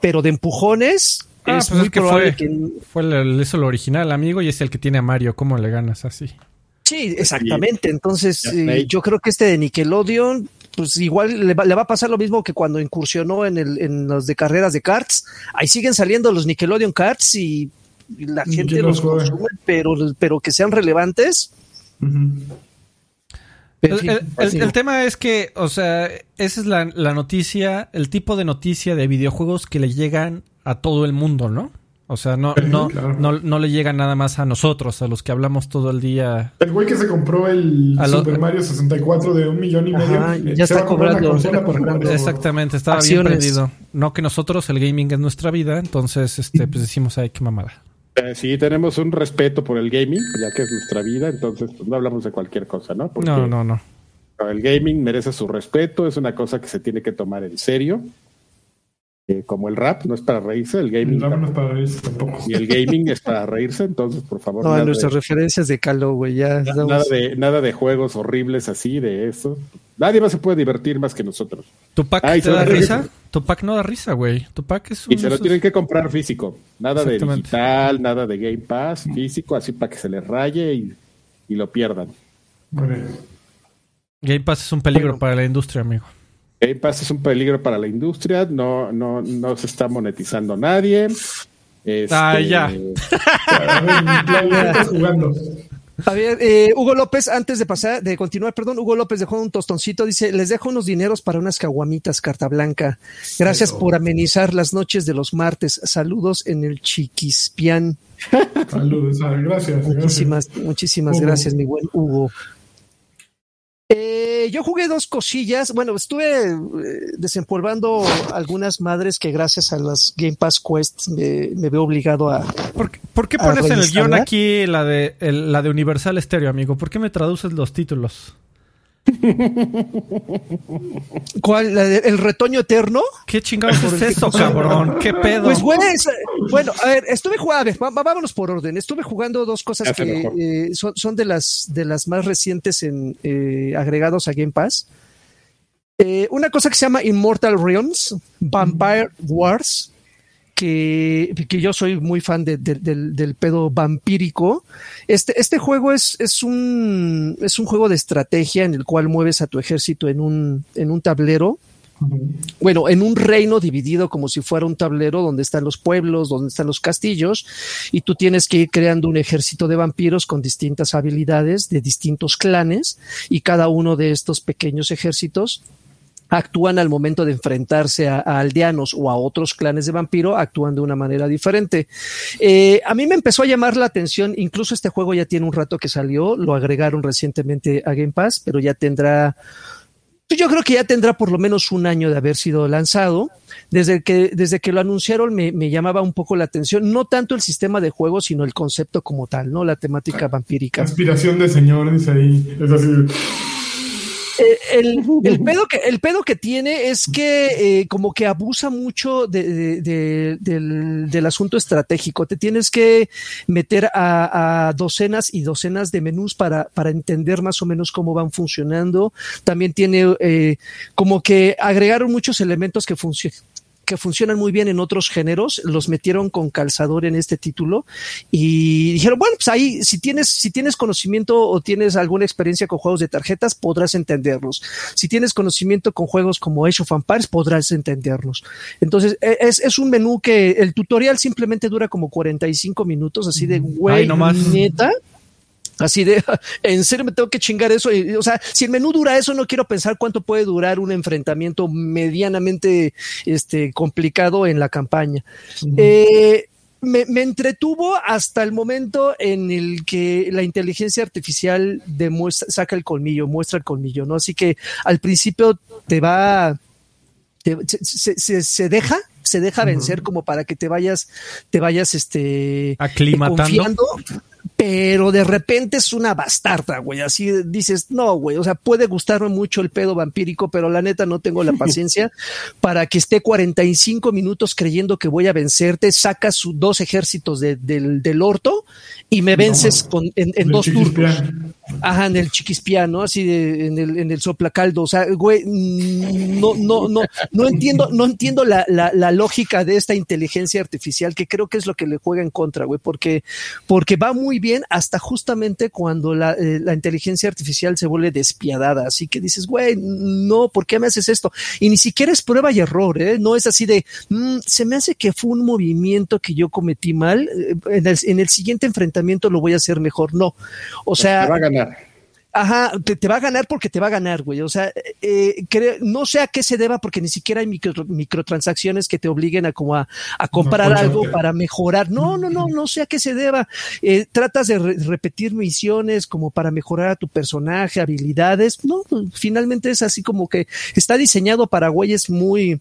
C: pero de empujones
A: Ah,
C: es
A: pues
C: muy
A: es que
C: probable
A: fue,
C: que
A: fue el, el- eso el original, amigo, y es el que tiene a Mario. ¿Cómo le ganas así?
C: Sí, exactamente. Entonces, eh, yo creo que este de Nickelodeon, pues igual le va, le va a pasar lo mismo que cuando incursionó en, el, en los de carreras de karts. Ahí siguen saliendo los Nickelodeon karts y la gente
B: quién
C: los
B: los juega.
C: consume, pero, pero que sean relevantes.
A: El, el tema es que, o sea, esa es la, la noticia, el tipo de noticia de videojuegos que le llegan a todo el mundo, ¿no? O sea, no, no,
B: claro.
A: no, no le llegan nada más a nosotros, a los que hablamos todo el día.
B: El güey que se compró el
A: A lo-
B: Super Mario 64 de un millón y medio.
C: Ajá, ya
B: se
C: está cobrando,
B: jugarlo.
A: Exactamente, estaba
C: Acciones.
A: bien perdido. No que nosotros, el gaming es nuestra vida, entonces, este, pues decimos, ay, qué mamada.
D: Eh, Sí, tenemos un respeto por el gaming, ya que es nuestra vida, entonces pues, no hablamos de cualquier cosa, ¿no? Porque
A: No, no, no.
D: el gaming merece su respeto, es una cosa que se tiene que tomar en serio. Eh, como el rap, no es para reírse, el gaming
B: El rap no es para reírse tampoco.
D: y el gaming es para reírse, entonces por favor,
C: No, nuestras
D: de,
C: referencias de Calo, güey, ya
D: nada de nada de juegos horribles así, de eso. Nadie más se puede divertir más que nosotros.
A: ¿Tu pack
D: Ay,
A: te da risa? Tu pack no da risa, güey. Tu pack es un...
D: Y se lo tienen que comprar físico, nada de digital, nada de Game Pass, físico, así para que se les raye y, y lo pierdan.
A: Game Pass es un peligro
C: Bueno.
A: para la industria, amigo.
D: Game Pass es un peligro para la industria, no, no, no se está monetizando nadie. Este,
A: Ah, ya.
C: Eh, Hugo López, antes de pasar, de continuar, perdón, Hugo López dejó un tostoncito, dice, les dejo unos dineros para unas caguamitas, carta blanca. Gracias por amenizar las noches de los martes. Saludos en el Chiquispián.
B: Saludos, ah, gracias. gracias.
C: Muchísimas, muchísimas
B: Hugo.
C: gracias, mi buen Hugo. Eh, yo jugué dos cosillas. Bueno, estuve eh, desempolvando algunas madres que gracias a las Game Pass Quest me, me veo obligado a.
A: ¿Por, qué- por qué
C: ¿A
A: pones en el guion aquí la de, el- la de Universal Stereo, amigo? ¿Por qué me traduces los títulos?
C: ¿Cuál? ¿El retoño eterno?
A: ¿Qué chingados es eso, cabrón? ¿Qué pedo?
C: Pues bueno, es- bueno, a ver, estuve jugando, a ver, vámonos por orden. Estuve jugando dos cosas que eh, son, son de las de las más recientes en eh, agregados a Game Pass. Eh, una cosa que se llama Immortal Realms, Vampire Wars, que, que yo soy muy fan de- de- del, del pedo vampírico. Este, este juego es, es, un, es un juego de estrategia en el cual mueves a tu ejército en un, en un tablero bueno, en un reino dividido como si fuera un tablero donde están los pueblos, donde están los castillos, y tú tienes que ir creando un ejército de vampiros con distintas habilidades de distintos clanes, y cada uno de estos pequeños ejércitos actúan al momento de enfrentarse a, a aldeanos o a otros clanes de vampiro, actúan de una manera diferente. Eh, a mí me empezó a llamar la atención, incluso este juego ya tiene un rato que salió, lo agregaron recientemente a Game Pass, pero ya tendrá Pues yo creo que ya tendrá por lo menos un año de haber sido lanzado. Desde que, desde que lo anunciaron me, me llamaba un poco la atención, no tanto el sistema de juego, sino el concepto como tal, ¿no? La temática vampírica.
B: Aspiración de señor, dice ahí. Es así.
C: Eh, el, el, pedo que, el pedo que tiene es que eh, como que abusa mucho de, de, de, del, del, asunto estratégico. Te tienes que meter a, a, docenas y docenas de menús para, para entender más o menos cómo van funcionando. También tiene eh, como que agregaron muchos elementos que funcionan que funcionan muy bien en otros géneros, los metieron con calzador en este título y dijeron, bueno, pues ahí si tienes, si tienes conocimiento o tienes alguna experiencia con juegos de tarjetas, podrás entenderlos. Si tienes conocimiento con juegos como Age of Empires, podrás entenderlos. Entonces, es, es un menú que el tutorial simplemente dura como 45 minutos, así de, güey, neta. Así de, en serio me tengo que chingar eso. O sea, si el menú dura eso, no quiero pensar cuánto puede durar un enfrentamiento medianamente este, complicado en la campaña. Eh, me, me, entretuvo hasta el momento en el que la inteligencia artificial demuestra, saca el colmillo, muestra el colmillo, ¿no? Así que al principio te va, te, se, se, se, deja, se deja vencer uh -huh. como para que te vayas, te vayas, este,
A: aclimatando.
C: Confiando pero de repente es una bastarda, güey. Así dices, no, güey. O sea, puede gustarme mucho el pedo vampírico, pero la neta no tengo la paciencia para que esté 45 minutos creyendo que voy a vencerte. Sacas sus dos ejércitos de, del, del orto y me vences no, con, en, en dos turnos. Ajá, en el chiquispiano, así de, en el, en el soplacaldo. O sea, güey, no, no, no, no entiendo, no entiendo la, la, la, lógica de esta inteligencia artificial, que creo que es lo que le juega en contra, güey, porque, porque va muy bien hasta justamente cuando la, eh, la inteligencia artificial se vuelve despiadada. Así que dices, güey, no, ¿por qué me haces esto? Y ni siquiera es prueba y error, ¿eh? No es así de, mmm, se me hace que fue un movimiento que yo cometí mal. Eh, en el, en el siguiente enfrentamiento lo voy a hacer mejor. No. O sea.
D: Te va a ganar.
C: Ajá, te, te, va a ganar porque te va a ganar, güey. O sea, eh, creo, no sé a qué se deba porque ni siquiera hay micro, microtransacciones que te obliguen a como a, a comprar no, algo no. para mejorar. No, no, no, no sé a qué se deba. Eh, tratas de re repetir misiones como para mejorar a tu personaje, habilidades. No, finalmente es así como que está diseñado para güeyes muy,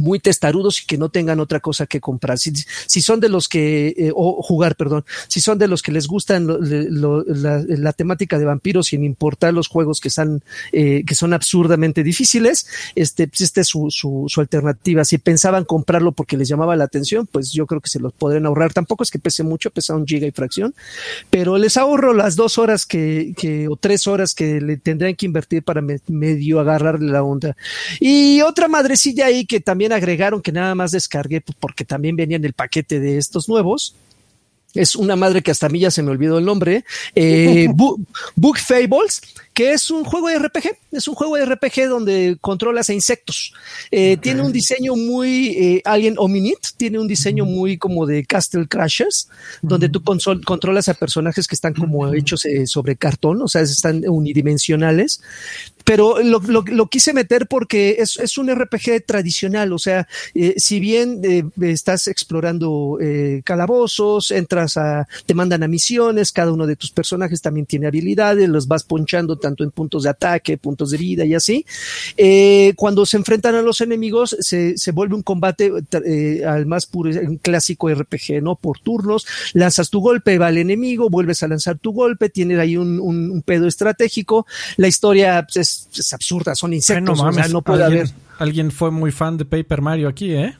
C: muy testarudos y que no tengan otra cosa que comprar. Si, si son de los que, eh, o jugar, perdón, si son de los que les gustan la, temática de vampiros sin importar los juegos que, están, eh, que son absurdamente difíciles, este, esta es su, su, alternativa. Si pensaban comprarlo porque les llamaba la atención, pues yo creo que se los podrían ahorrar. Tampoco es que pese mucho, pesa un giga y fracción, pero les ahorro las dos horas que, que o tres horas que le tendrían que invertir para me, medio agarrarle la onda. Y otra madrecilla ahí que también agregaron que nada más descargué porque también venía en el paquete de estos nuevos. Es una madre que hasta a mí ya se me olvidó el nombre. Eh, Book, Book Fables, que es un juego de RPG. Es un juego de RPG donde controlas a insectos. Eh, okay. Tiene un diseño muy eh, Alien Hominid, tiene un diseño muy como de Castle Crashers, donde tú controlas a personajes que están como hechos sobre cartón, o sea, están unidimensionales pero lo, lo, quise meter porque es, es, un RPG tradicional, o sea, eh, si bien eh, estás explorando eh, calabozos, entras a, te mandan a misiones, cada uno de tus personajes también tiene habilidades, los vas ponchando tanto en puntos de ataque, puntos de vida y así. Eh, cuando se enfrentan a los enemigos, se, se vuelve un combate al más puro, un clásico RPG, ¿no? Por turnos, lanzas tu golpe, va al enemigo, vuelves a lanzar tu golpe, tienes ahí un pedo estratégico, la historia pues, es, es, absurda, son insectos,
A: no, mames,
C: o sea, no puede
A: alguien,
C: haber.
A: Alguien fue muy fan de Paper Mario aquí, ¿eh?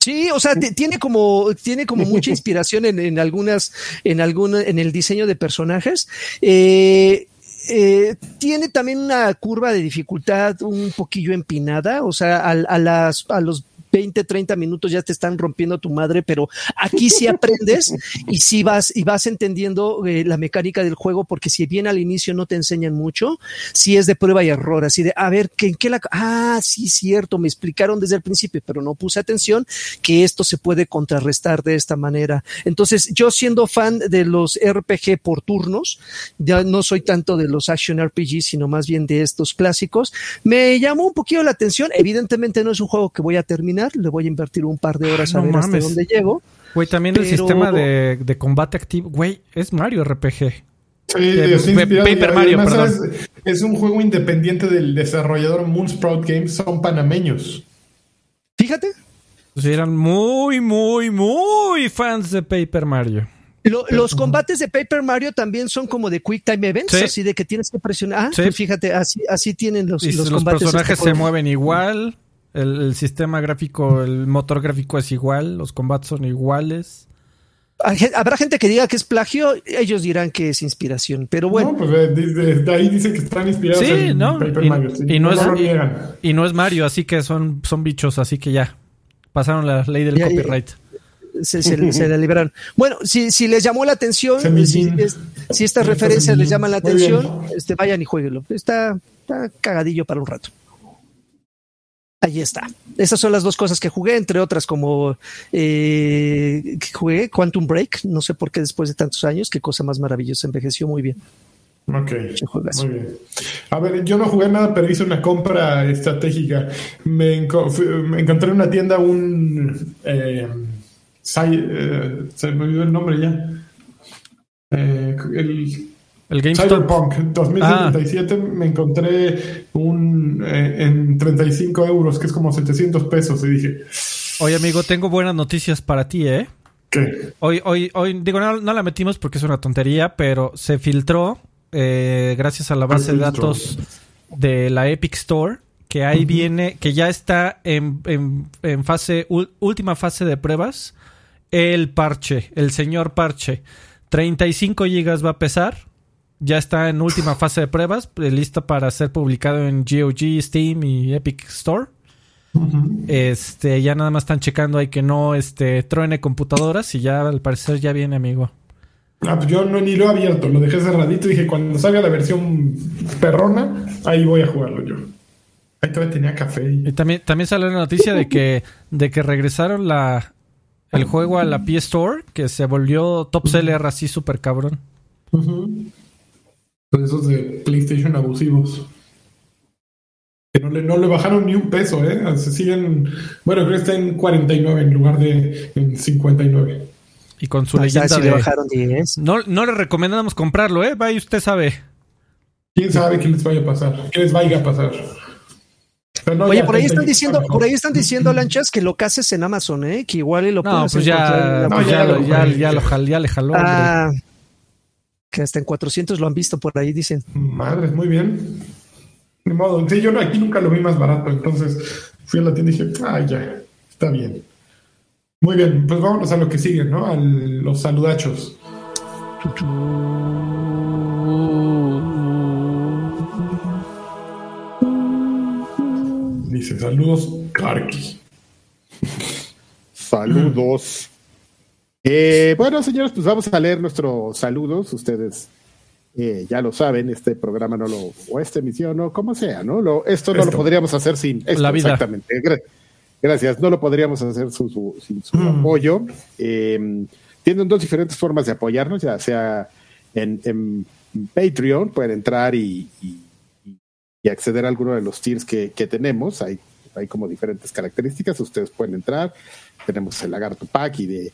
C: Sí, o sea, tiene como, tiene como mucha inspiración en, en algunas, en alguna, en el diseño de personajes. Eh, eh, tiene también una curva de dificultad un poquillo empinada, o sea, a, a las, a los 20, 30 minutos ya te están rompiendo tu madre, pero aquí sí aprendes y sí vas, y vas entendiendo eh, la mecánica del juego, porque si bien al inicio no te enseñan mucho, sí es de prueba y error, así de, a ver, ¿en qué la, ah, sí, cierto, me explicaron desde el principio, pero no puse atención que esto se puede contrarrestar de esta manera. Entonces, yo siendo fan de los RPG por turnos, ya no soy tanto de los action RPG, sino más bien de estos clásicos, me llamó un poquito la atención, evidentemente no es un juego que voy a terminar, le voy a invertir un par de horas no a ver mames. hasta dónde llego.
A: Güey, también pero... el sistema de, de, combate activo, güey, es Mario RPG.
B: Sí,
A: Eh,
B: y
A: Paper Mario,
B: además
A: perdón.
B: Es, es un juego independiente del desarrollador Moonsprout Games, son panameños.
C: Fíjate,
A: Pues eran muy, muy, muy fans de Paper Mario.
C: lo- los combates de Paper Mario también son como de Quick Time Events,
A: Sí.
C: así de que tienes que presionar. Ah,
A: Sí.
C: pues fíjate, así, así tienen los,
A: Y
C: los
A: los,
C: combates.
A: personajes
C: este
A: se
C: juego.
A: mueven igual. El, el sistema gráfico, el motor gráfico es igual. Los combates son iguales.
C: Habrá gente que diga que es plagio, ellos dirán que es inspiración, pero bueno.
B: No, pues de, de- de ahí dicen que están inspirados
A: Sí,
B: en
A: ¿no?
B: Paper
A: Y,
B: Mario. sí.
A: y no, es, y- y no es Mario, así que son, son bichos, así que ya. Pasaron la ley del
C: Ya,
A: copyright.
C: se, se, se la liberaron. Bueno, si, si les llamó la atención, si,
B: Semillín.
C: es- si estas referencias les llaman la atención, este, vayan y jueguenlo. Está, está cagadillo para un rato. Ahí está. Esas son las dos cosas que jugué, entre otras como eh, jugué Quantum Break, no sé por qué después de tantos años, qué cosa más maravillosa, envejeció muy bien.
B: Ok, muy bien. A ver, yo no jugué nada, pero hice una compra estratégica. Me, enco- fui- me encontré en una tienda un... Eh, eh, se me olvidó el nombre ya. Eh, el
A: El GameStop.
B: Cyberpunk 2077 me encontré un eh, en 35 euros, que es como 700 pesos, y dije,
A: Oye, amigo, tengo buenas noticias para ti, ¿eh?
B: ¿qué?
A: Hoy, hoy, hoy, digo, no, no la metimos porque es una tontería, pero se filtró, eh, gracias a la base de datos de la Epic Store, que ahí viene, que ya está en, en- en fase, última fase de pruebas, el parche, el señor parche. 35 gigas va a pesar, ya está en última fase de pruebas, eh, lista para ser publicado en GOG, Steam y Epic Store. Este, ya nada más están checando ahí que no este truene computadoras y ya al parecer ya viene, amigo.
B: Ah, pues yo no, ni lo he abierto, lo dejé cerradito y dije, cuando salga la versión perrona, ahí voy a jugarlo yo. Ahí todavía tenía café.
A: Y
B: Y...
A: también, también salió la noticia de que, de que regresaron la el juego a la PS Store, que se volvió top seller así súper cabrón.
B: Ujú. Pues esos de PlayStation abusivos. Que no le, no le bajaron ni un peso, ¿eh? Se siguen... Bueno, creo que está en 49 en lugar de en 59.
A: Y con su
C: está,
A: leyenda
C: si le
A: de...
C: bajaron 10.
A: No, no le recomendamos comprarlo, ¿eh? Vaya, usted sabe.
B: ¿Quién sabe qué les vaya a pasar? ¿Qué les vaya a pasar? No,
C: Oye, por ahí
B: 30
C: están diciendo, por ahí están diciendo, Lanchas, que lo cases en Amazon, ¿eh? Que igual y lo
A: No,
C: puedes
A: pues ya,
C: la-
A: pues
B: No,
A: ya,
B: ya
A: lo- ya, ya lo jal- ya le jaló. hombre.
C: Que hasta en 400 lo han visto por ahí, dicen.
B: Madres, muy bien. Ni modo. Sí, yo no- aquí nunca lo vi más barato, entonces fui a la tienda y dije, ah, ya, está bien. Muy bien, pues vámonos a lo que sigue, ¿no? A los saludachos. Dice, saludos, Karki.
D: Saludos. Eh, bueno, señores, pues vamos a leer nuestros saludos. Ustedes eh, ya lo saben, este programa no lo, o esta emisión, o como sea, ¿no? Lo, esto no lo podríamos hacer sin esto,
A: La vida.
D: Exactamente. Gra- Gracias, no lo podríamos hacer su- su- sin su
B: Mm.
D: apoyo. Eh, tienen dos diferentes formas de apoyarnos, ya sea en, en Patreon, pueden entrar y, y- y acceder a alguno de los tiers que, que tenemos. Hay, hay como diferentes características, ustedes pueden entrar. Tenemos el lagarto pack y de,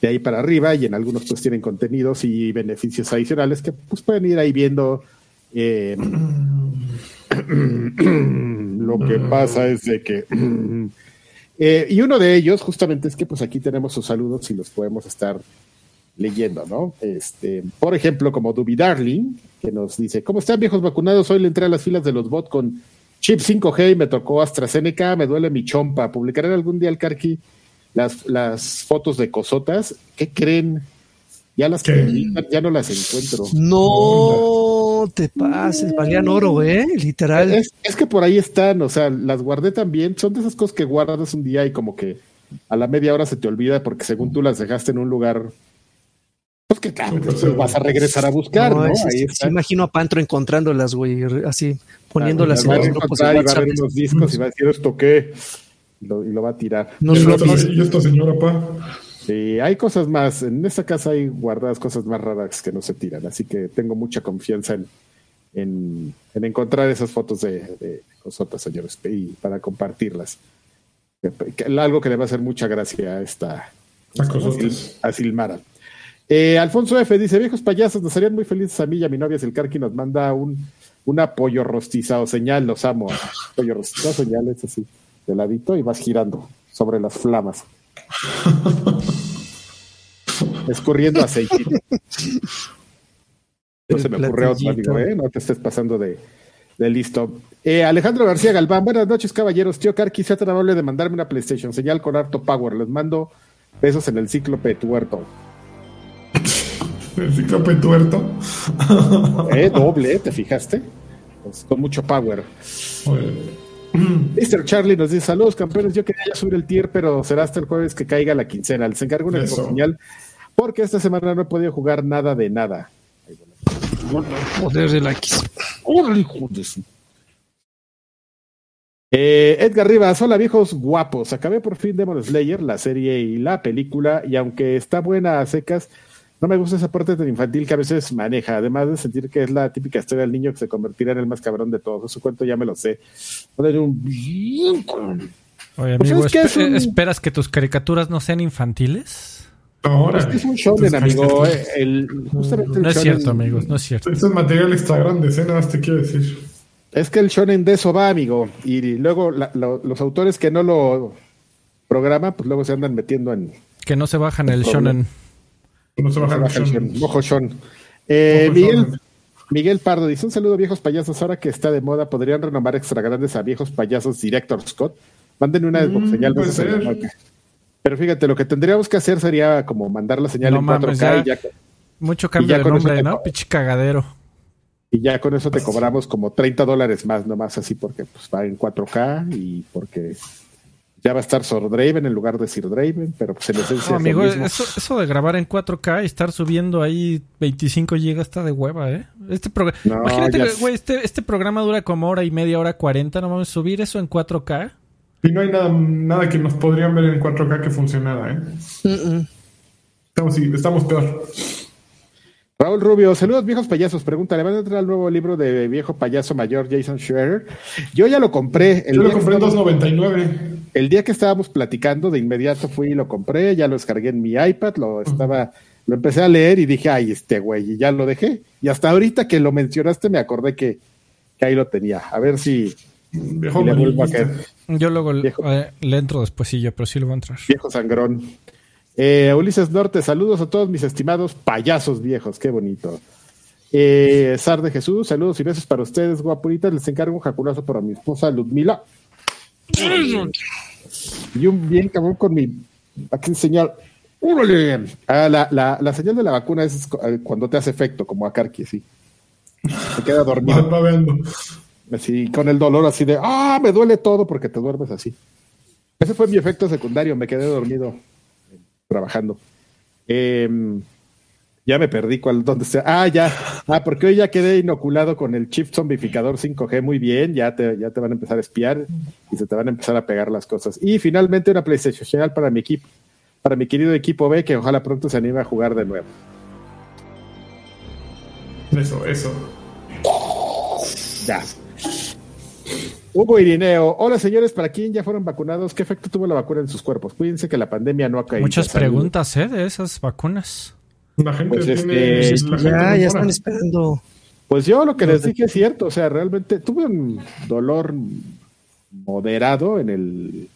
D: de ahí para arriba, y en algunos pues tienen contenidos y beneficios adicionales que pues pueden ir ahí viendo. eh, lo que pasa es de que eh, y uno de ellos justamente es que pues aquí tenemos sus saludos y los podemos estar leyendo, ¿no? Este, por ejemplo, como Duby Darling, que nos dice, ¿cómo están viejos vacunados? Hoy le entré a las filas de los bots con chip 5G y me tocó AstraZeneca, me duele mi chompa. ¿Publicarán algún día al Carqui las, las fotos de cosotas? ¿Qué creen? Ya las
B: ¿Qué?
D: publican, ya no las encuentro.
C: No te pases, valían oro, ¿eh? Literal.
D: Es, es que por ahí están, o sea, las guardé también. Son de esas cosas que guardas un día y como que a la media hora se te olvida porque según tú las dejaste en un lugar, pues que claro, pues, vas a regresar a buscar, ¿no?
C: No, es-
D: ahí
C: es- imagino a Pantro encontrándolas, güey, así, poniéndolas
D: Las va
C: en los grupos
D: y va a ver unos discos y va a decir esto qué lo, y lo va a tirar.
C: No
B: ¿Y
C: floppy.
B: esta, y esta señora, pa?
D: Sí, hay cosas más, en esta casa hay guardadas cosas más raras que no se tiran, así que tengo mucha confianza en, en, en encontrar esas fotos de, de cosotas, señores, y para compartirlas. Algo que le va a hacer mucha gracia a esta
B: A
D: a Silmara. Eh, Alfonso F. dice, viejos payasos, nos harían muy felices a mí y a mi novia si el Carqui nos manda un, un apoyo rostizado señal, los amo. Pollo rostizado señal, es así, de ladito y vas girando sobre las flamas. Escurriendo aceite. No se me ocurre otro, amigo, ¿eh? No te estés pasando de, de listo. Eh, Alejandro García Galván, buenas noches, caballeros. Tío Carqui, sea tan amable de mandarme una PlayStation señal con harto power. Les mando besos en el cíclope tuerto.
B: El cíclope tuerto.
D: Eh, doble. ¿te fijaste? Pues, con mucho power. Mr. Charlie nos dice: Saludos, campeones. Yo quería ya subir el tier, pero será hasta el jueves que caiga la quincena. Les encargo una señal porque esta semana no he podido jugar nada de nada.
C: Poder de la X.
D: ¡Órale, hijo de su- Eh, Edgar Rivas, hola viejos guapos. Acabé por fin Demon Slayer, la serie y la película, y aunque está buena a secas, no me gusta esa parte tan infantil que a veces maneja, además de sentir que es la típica historia del niño que se convertirá en el más cabrón de todos. Su cuento ya me lo sé. Poner un
A: Oye,
D: Pues
A: amigo,
D: es un-
A: ¿esperas que tus caricaturas no sean infantiles?
B: Ahora.
D: Es que es un shonen, amigo. eh, el- justamente el
A: No es
D: shonen-
A: cierto, amigos, no es cierto.
B: Estos materiales extra grandes, ¿eh? Nada más te quiero decir.
D: Es que el shonen de eso va, amigo. Y luego la- lo- los autores que no lo programan, pues luego se andan metiendo en,
A: Que no se bajan el
D: problema.
A: shonen.
B: No se baja el
D: Baja el
B: shonen.
D: Shon, Mojo Shon. Eh, Miguel. Miguel Pardo dice: Un saludo, viejos payasos. Ahora que está de moda, ¿podrían renombrar extra grandes a viejos payasos Director Scott? Mándenme una
B: Mm,
D: señal de
B: ser.
D: Pero fíjate, lo que tendríamos que hacer sería como mandar la señal
A: No
D: en
A: mames,
D: 4K
A: ya.
D: y, ya,
A: Mucho
D: Y
A: cambio
D: ya
A: de nombre, ¿no? Pinche cagadero.
D: y ya con eso te cobramos como 30 dólares más, nomás así, porque pues, va en 4K y porque ya va a estar Sir Draven en lugar de Sir Draven, pero pues en esencia
A: No,
D: es lo
A: amigo,
D: mismo.
A: eso, eso de grabar en 4K y estar subiendo ahí 25 GB está de hueva, ¿eh? Este programa.
D: No,
A: Imagínate, güey, este, este programa dura como hora y media, hora 40. No vamos a subir eso en 4K.
B: Y no hay nada, nada que nos podrían ver en 4K que funcionara, ¿eh? Estamos, estamos peor.
D: Raúl Rubio, saludos viejos payasos. Pregunta, ¿le van a entrar al nuevo libro de viejo payaso mayor Jason Schreier? Yo ya lo compré. El
B: Yo lo compré en
D: estábamos-
B: 2.99.
D: El día que estábamos platicando, de inmediato fui y lo compré, ya lo descargué en mi iPad, lo estaba, lo empecé a leer y dije, ay, este güey, y ya lo dejé. Y hasta ahorita que lo mencionaste me acordé que, que ahí lo tenía. A ver si
B: Viejo
D: le vuelvo a caer.
A: Yo luego
D: Viejo.
A: eh, le entro despuesillo, pero sí lo voy a entrar.
D: viejo sangrón. Eh, Ulises Norte, saludos a todos mis estimados payasos viejos, qué bonito. Eh, Sar de Jesús, saludos y besos para ustedes, guapuritas. Les encargo un jaculazo para mi esposa Ludmila. Y un bien cabrón con mi. Aquí señal. ¡Órale! Ah, la, la, la señal de la vacuna es eh, cuando te hace efecto, como a Karki, sí. Se queda dormido. Así, con el dolor así de, ¡ah! Me duele todo porque te duermes así. Ese fue mi efecto secundario, me quedé dormido trabajando. Em, ya me perdí cuál, dónde está. Ah, ya. Ah, porque hoy ya quedé inoculado con el chip zombificador 5G muy bien. Ya te, ya te van a empezar a espiar y se te van a empezar a pegar las cosas. Y finalmente una PlayStation General para mi equipo, para mi querido equipo B, que ojalá pronto se anime a jugar de nuevo.
B: Eso, eso.
D: Ya. Hugo Irineo, hola señores, ¿para quién ya fueron vacunados? ¿Qué efecto tuvo la vacuna en sus cuerpos? Cuídense que la pandemia no ha caído.
A: Muchas preguntas, ¿eh? De esas vacunas.
B: La gente
D: Pues es
B: tiene.
D: que-
C: Pues
B: la gente
C: ya, ya están esperando.
D: Pues yo lo que les dije es cierto, o sea, realmente tuve un dolor moderado en el,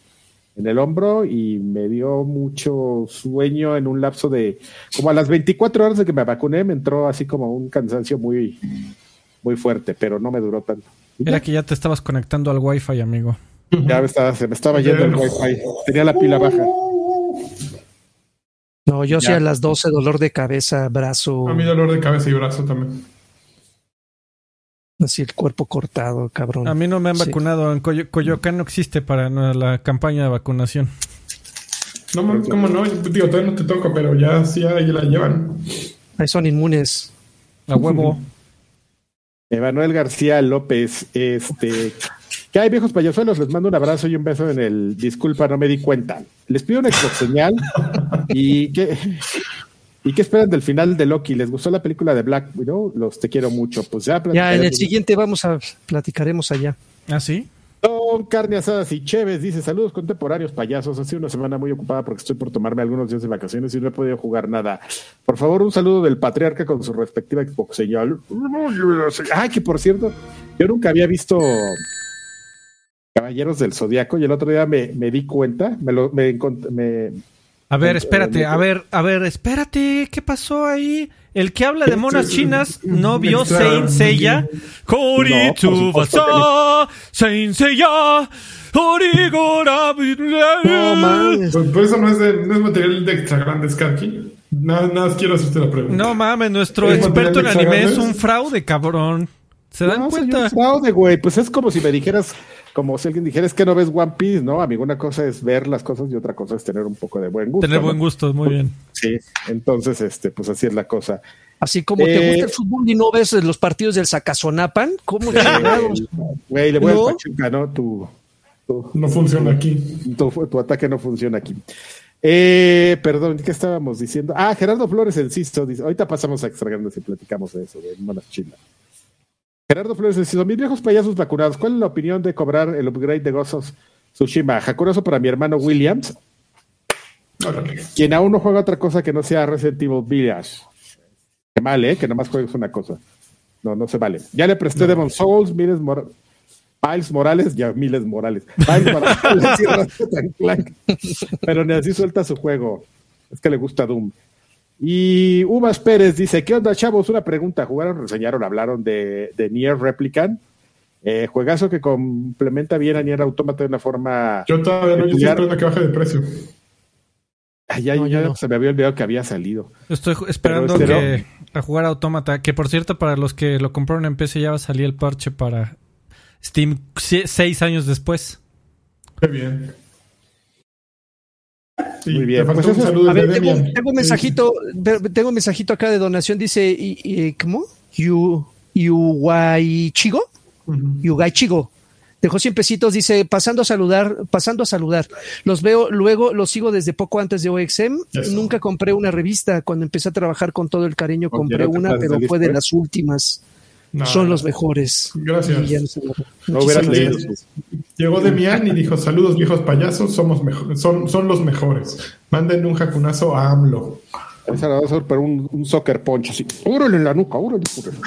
D: en el hombro y me dio mucho sueño en un lapso de, como a las 24 horas de que me vacuné, me entró así como un cansancio muy, muy fuerte, pero no me duró tanto.
A: Era que ya te estabas conectando al Wi-Fi, amigo.
D: ya me estaba, se me estaba yendo el wifi, tenía la pila baja.
C: No, yo sí
D: Ya.
C: a las 12, dolor de cabeza, brazo,
B: A mí dolor de cabeza y brazo también.
C: así el cuerpo cortado, cabrón.
A: A mí no me han
C: Sí.
A: vacunado. En Coyoacán no existe para la campaña de vacunación.
B: No ¿cómo no? Digo, todavía no te toca, pero ya sí ahí la llevan.
C: Ahí son inmunes.
A: A huevo.
D: Emanuel García López, este, ¿qué hay viejos payasuelos? Les mando un abrazo y un beso en el disculpa, no me di cuenta. Les pido una Xbox señal y qué y qué esperan del final de Loki. ¿Les gustó la película de Black Widow? Los te quiero mucho. Pues ya,
C: Ya en el siguiente vamos a platicaremos allá.
A: ¿Ah, sí?
D: Don Carne Asadas y Chévez dice: Saludos contemporáneos, payasos. Ha sido una semana muy ocupada porque estoy por tomarme algunos días de vacaciones y no he podido jugar nada. Por favor, un saludo del patriarca con su respectiva Xbox señal. Ay, que por cierto, yo nunca había visto Caballeros del Zodiaco y el otro día me, me di cuenta, me lo me, me-
A: A ver, espérate,
D: eh,
A: a ver, a ver, espérate, ¿qué pasó ahí? El que habla de monas chinas no vio Saint Seiya. Kori
D: No,
A: Saint Seiya, origora.
C: No mames.
B: Por eso no es, de, no es material de extra grandes, Karki. Nada, nada más quiero hacerte la pregunta.
A: No mames, nuestro
B: ¿Es
A: experto en anime es un fraude, cabrón. ¿Se dan
D: No,
A: cuenta?
D: un fraude, güey. Pues es como si me dijeras, como si alguien dijera, es que no ves One Piece, ¿no? Amigo, una cosa es ver las cosas y otra cosa es tener un poco de buen gusto.
A: Tener
D: ¿no?
A: buen gusto, muy bien.
D: Sí, entonces, este, pues así es la cosa.
C: Así como
D: Eh,
C: te gusta el fútbol y no ves los partidos del Zacazonapan, ¿cómo chingados?
D: Güey, le voy
C: ¿No?
D: al Pachuca, ¿no? Tu, tu,
B: No funciona aquí.
D: tu, tu ataque no funciona aquí. Eh, perdón, ¿qué estábamos diciendo? Ah, Gerardo Flores Enciso dice, ahorita pasamos a extra grandes y platicamos de eso, de monas chinas. Gerardo Flores Enciso, mis viejos payasos vacunados, ¿cuál es la opinión de cobrar el upgrade de Ghost of Tsushima? Jacuroso para mi hermano Williams,
B: Órale.
D: quien aún no juega otra cosa que no sea Resident Evil Village. Qué mal, ¿eh? Que nomás juegues una cosa. No, no se vale. Ya le presté Demon Souls, Miles, Mor- Miles Morales, ya Miles Morales. Miles Morales. Pero ni así suelta su juego. Es que le gusta Doom. Y Uvas Pérez dice, ¿qué onda, chavos? Una pregunta. ¿Jugaron, reseñaron, hablaron de, de Nier Replicant? Eh, juegazo que complementa bien a Nier Automata de una forma...
B: Yo todavía no, estoy esperando que baje de precio.
D: Ay, ya,
C: No, yo
D: ya
C: no.
D: se me había olvidado que había salido.
A: Estoy esperando
D: Pero,
A: que a jugar Autómata, que por cierto, para los que lo compraron en PC ya va a salir el parche para Steam seis años después.
B: Qué bien. Sí,
D: Muy bien. Pues
B: un saludo
C: A ver, tengo, tengo un mensajito, tengo un mensajito acá de donación, dice, ¿cómo? Yu, Yuguaychigo,
B: Ujú.
C: Yugaichigo. Dejó 100 pesitos, dice, pasando a saludar, pasando a saludar. Los veo, luego los sigo desde poco antes de OXM.
B: Eso.
C: Nunca compré una revista. Cuando empecé a trabajar con todo el cariño, compré una, pero fue de
D: ¿eh?
C: las últimas.
B: No,
C: Son los mejores.
B: Gracias.
C: Y ya no lo-
D: hubieras leído.
C: gracias.
B: Llegó Demian y dijo, saludos viejos payasos, somos son, son los mejores. Manden un jacunazo a AMLO.
D: Esa la vas a hacer, pero un, un soccer punch así. ¡Órale en la nuca! ¡Órale! órale!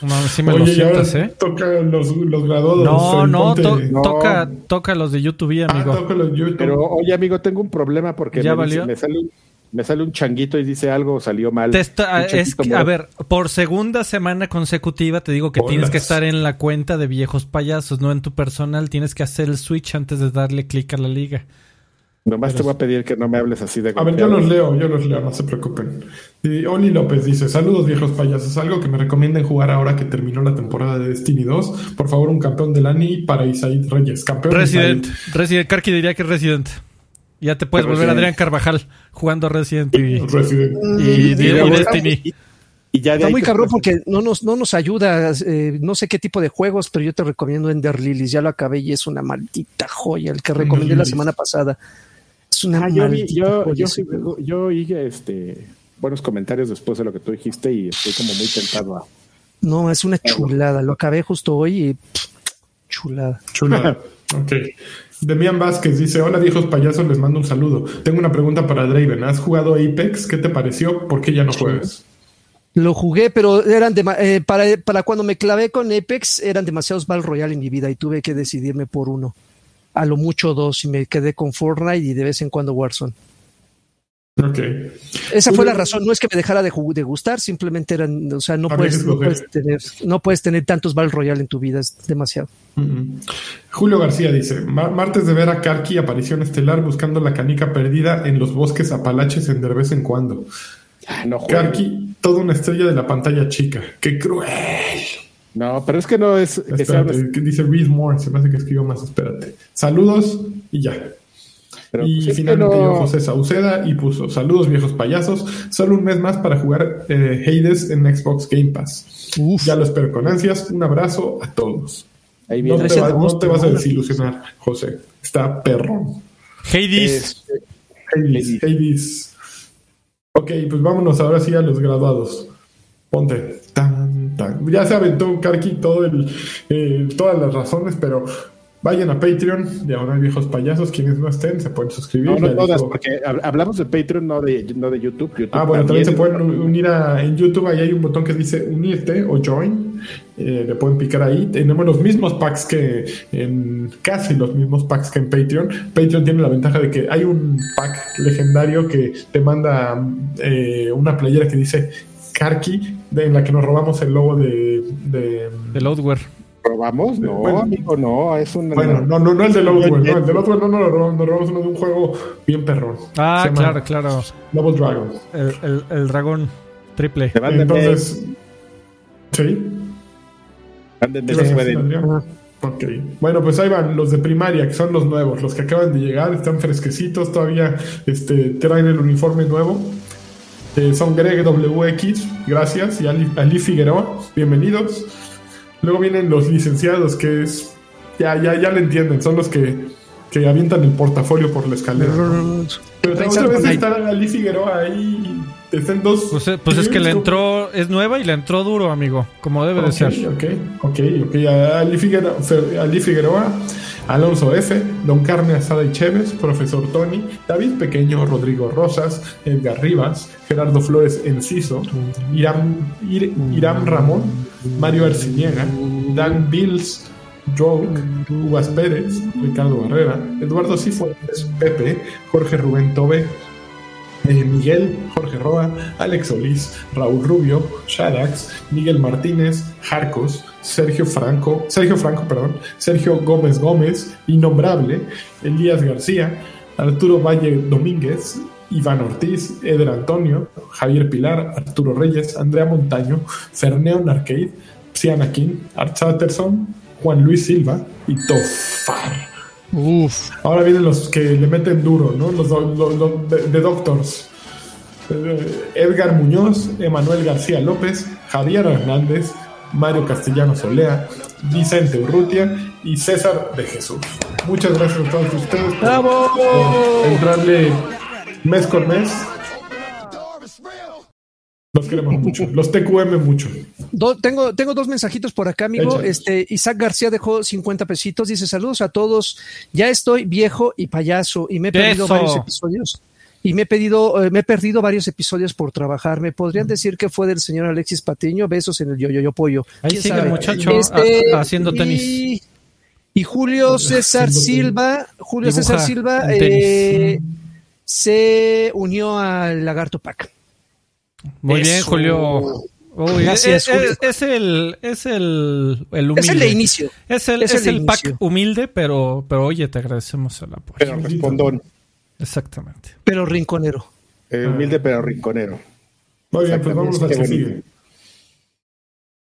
A: No, sí me lo
B: Oye, ahora
A: sientas, ¿eh?
B: toca los, los graduados.
A: No, no, to-
D: No.
A: toca, toca los de YouTube,
B: Ah,
A: amigo.
B: toca los YouTube.
D: Pero, oye, amigo, tengo un problema porque
A: ¿Ya
D: me,
A: valió?
D: me sale, un- me sale un changuito y dice algo salió mal.
A: Te está-
D: Un
A: es
D: changuito
A: que, a ver, por segunda semana consecutiva te digo que
B: Bolas.
A: tienes que estar en la cuenta de viejos payasos, no en tu personal. Tienes que hacer el switch antes de darle clic a la liga.
D: Nomás te voy a pedir que no me hables así de
B: A ver, yo los leo, yo los leo, no se preocupen. Y Oli López dice, saludos viejos payasos, algo que me recomienden jugar ahora que terminó la temporada de Destiny 2. Por favor, un campeón del ANI para Isaid Reyes. Campeón
A: Resident. Resident, Karki diría que es Resident. Ya te puedes volver
D: Resident.
A: Adrián Carvajal jugando Resident y,
B: Resident.
A: y, y Destiny.
D: Y ya de
C: Está muy cabrón porque no nos, no nos ayuda, eh, no sé qué tipo de juegos, pero yo te recomiendo Ender Lilies, ya lo acabé y es una maldita joya, el que recomendé la semana pasada. Es una
D: Ah, yo, yo,
C: joya
D: yo, yo oí este, buenos comentarios después de lo que tú dijiste y estoy como muy tentado a...
C: No, es una chulada, lo acabé justo hoy y pff, chulada.
B: Chula. ok. Demian Vázquez dice, hola viejos payasos, les mando un saludo. Tengo una pregunta para Draven. ¿Has jugado Apex? ¿Qué te pareció? ¿Por qué ya no juegas?
C: Lo jugué, pero eran dema- eh, para, para cuando me clavé con Apex eran demasiados Battle Royale en mi vida y tuve que decidirme por uno. A lo mucho dos y me quedé con Fortnite y de vez en cuando Warzone.
B: Ok.
C: Esa fue la razón, no es que me dejara de, gustar, simplemente eran, o sea, no puedes, no puedes tener, no puedes tener tantos Battle Royale en tu vida, es demasiado.
B: Julio García dice, "Ma- martes de ver a Karki, aparición estelar buscando la canica perdida en los bosques apalaches en de vez en cuando.
D: Ah, no.
B: Karki, toda una estrella de la pantalla chica. ¡Qué cruel!
D: no, pero es que no es... Que sea
B: Espérate, que dice read more, se me hace que escribió más, espérate. Saludos y ya.
D: Pero
B: y
D: pues es que
B: finalmente
D: no-
B: llegó José Sauceda y puso, saludos viejos payasos, solo un mes más para jugar eh, Hades en Xbox Game Pass.
C: Uf.
B: Ya lo espero con ansias, un abrazo a todos.
D: Ahí
B: No te, vas,
C: de
B: no
C: agosto,
B: te vas a desilusionar, José. Está perrón.
A: Hades.
D: Este,
B: Hades, Hades. Ok, pues vámonos ahora sí a los graduados. Ponte. Tan, tan. Ya se aventó Karki todo el, eh, todas las razones, pero Vayan a Patreon, diagonal viejos payasos, quienes no estén se pueden suscribir.
D: No, no todas,
B: dijo-
D: porque hab- hablamos de Patreon, no de, no de YouTube. YouTube
B: Ah, bueno, también se pueden unir a, en YouTube. Ahí hay un botón que dice unirte o join. Eh, le pueden picar ahí. Tenemos los mismos packs que en casi los mismos packs que en Patreon. Patreon tiene la ventaja de que hay un pack legendario que te manda eh, una playera que dice Karki, de, en la que nos robamos el logo de. de-
A: De Loadware.
D: ¿Probamos? No,
B: Bueno.
D: amigo, no, es un...
B: bueno, no, no, no el de Loadware, no, el de Loadware no nos lo robamos, nos robamos uno de un juego bien perrón.
A: Ah, claro, claro.
B: Double Dragon.
A: El, el- el dragón triple.
B: Entonces, sí. Ok. Bueno, pues ahí van los de primaria, que son los nuevos, los que acaban de llegar, están fresquecitos, todavía este, traen el uniforme nuevo. Eh, son Greg WX, gracias, y Ali, Ali Figueroa, bienvenidos. Luego vienen los licenciados, que es. Ya, ya, ya le entienden, son los que, que avientan el portafolio por la escalera. ¿no? Pero otra vez
C: está,
B: Ali Figueroa ahí. Están dos.
A: Pues, eh, pues es que le entró, es nueva y le entró duro, amigo, como debe de
B: Ok,
A: ser.
B: ok, ok, ok. Ali Figueroa, Ali Figueroa, Alonso F, Don Carne Asada y Chévez, Profesor Tony, David Pequeño, Rodrigo Rosas, Edgar Rivas, Gerardo Flores Enciso, Iram, Ir- Ramón, Mario Arciniega, Dan Bills, Joke, Uvas Pérez, Ricardo Barrera, Eduardo Cifuentes, Pepe, Jorge Rubén Tobe, eh, Miguel, Jorge Roa, Alex Solís, Raúl Rubio, Shadax, Miguel Martínez, Jarcos, Sergio Franco, Sergio Franco, perdón, Sergio Gómez Gómez, Innombrable, Elías García, Arturo Valle Domínguez, Iván Ortiz, Eder Antonio, Javier Pilar, Arturo Reyes, Andrea Montaño, Ferneon Arcade, Siana King, Art Satterson, Juan Luis Silva y Tofar.
C: Uf.
B: Ahora vienen los que le meten duro, ¿no? Los, do- de Doctors. Eh, Edgar Muñoz, Emanuel García López, Javier Hernández, Mario Castellanos Olea, Vicente Urrutia y César de Jesús. Muchas gracias a todos ustedes por,
C: ¡Bravo!
B: por entrarle mes con mes. Los queremos mucho. Los TQM mucho.
C: Do- tengo, tengo dos mensajitos por acá, amigo. Este, Isaac García dejó 50 pesitos. Dice: Saludos a todos. Ya estoy viejo y payaso y me he perdido
A: Eso.
C: varios episodios. Y me he pedido, eh, me he perdido varios episodios por trabajar. ¿Me podrían decir que fue del señor Alexis Patiño? Besos en el yo yo yo pollo.
A: Ahí
C: ¿Quién
A: sigue el
C: sabe?
A: muchacho
C: Este,
A: a- haciendo tenis.
C: Y, y Julio César. Silva, Julio
A: Dibuja
C: César Silva eh, se unió al Lagarto Pack.
A: Muy bien. Julio. Uy,
C: Gracias,
A: es,
C: Julio.
A: es- es el es el, el humilde.
C: Es el de inicio.
A: Es el,
C: es
A: es
C: el
A: pack
C: inicio.
A: humilde, pero, pero oye, te agradecemos el apoyo.
D: Pero respondón.
A: Exactamente.
C: Pero rinconero.
D: Eh, humilde pero rinconero.
B: Muy bien, pues vamos al
D: Qué
B: que sigue.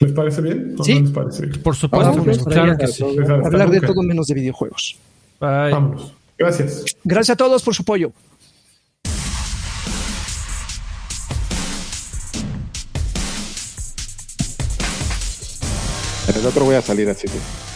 B: ¿Les parece bien? ¿O
C: Sí.
B: no les parece bien?
A: Por supuesto, claro que sí.
C: Hablar de todo menos de videojuegos.
A: Bye.
B: Vámonos. Gracias.
C: Gracias a todos por su apoyo.
D: En el otro voy a salir así. de-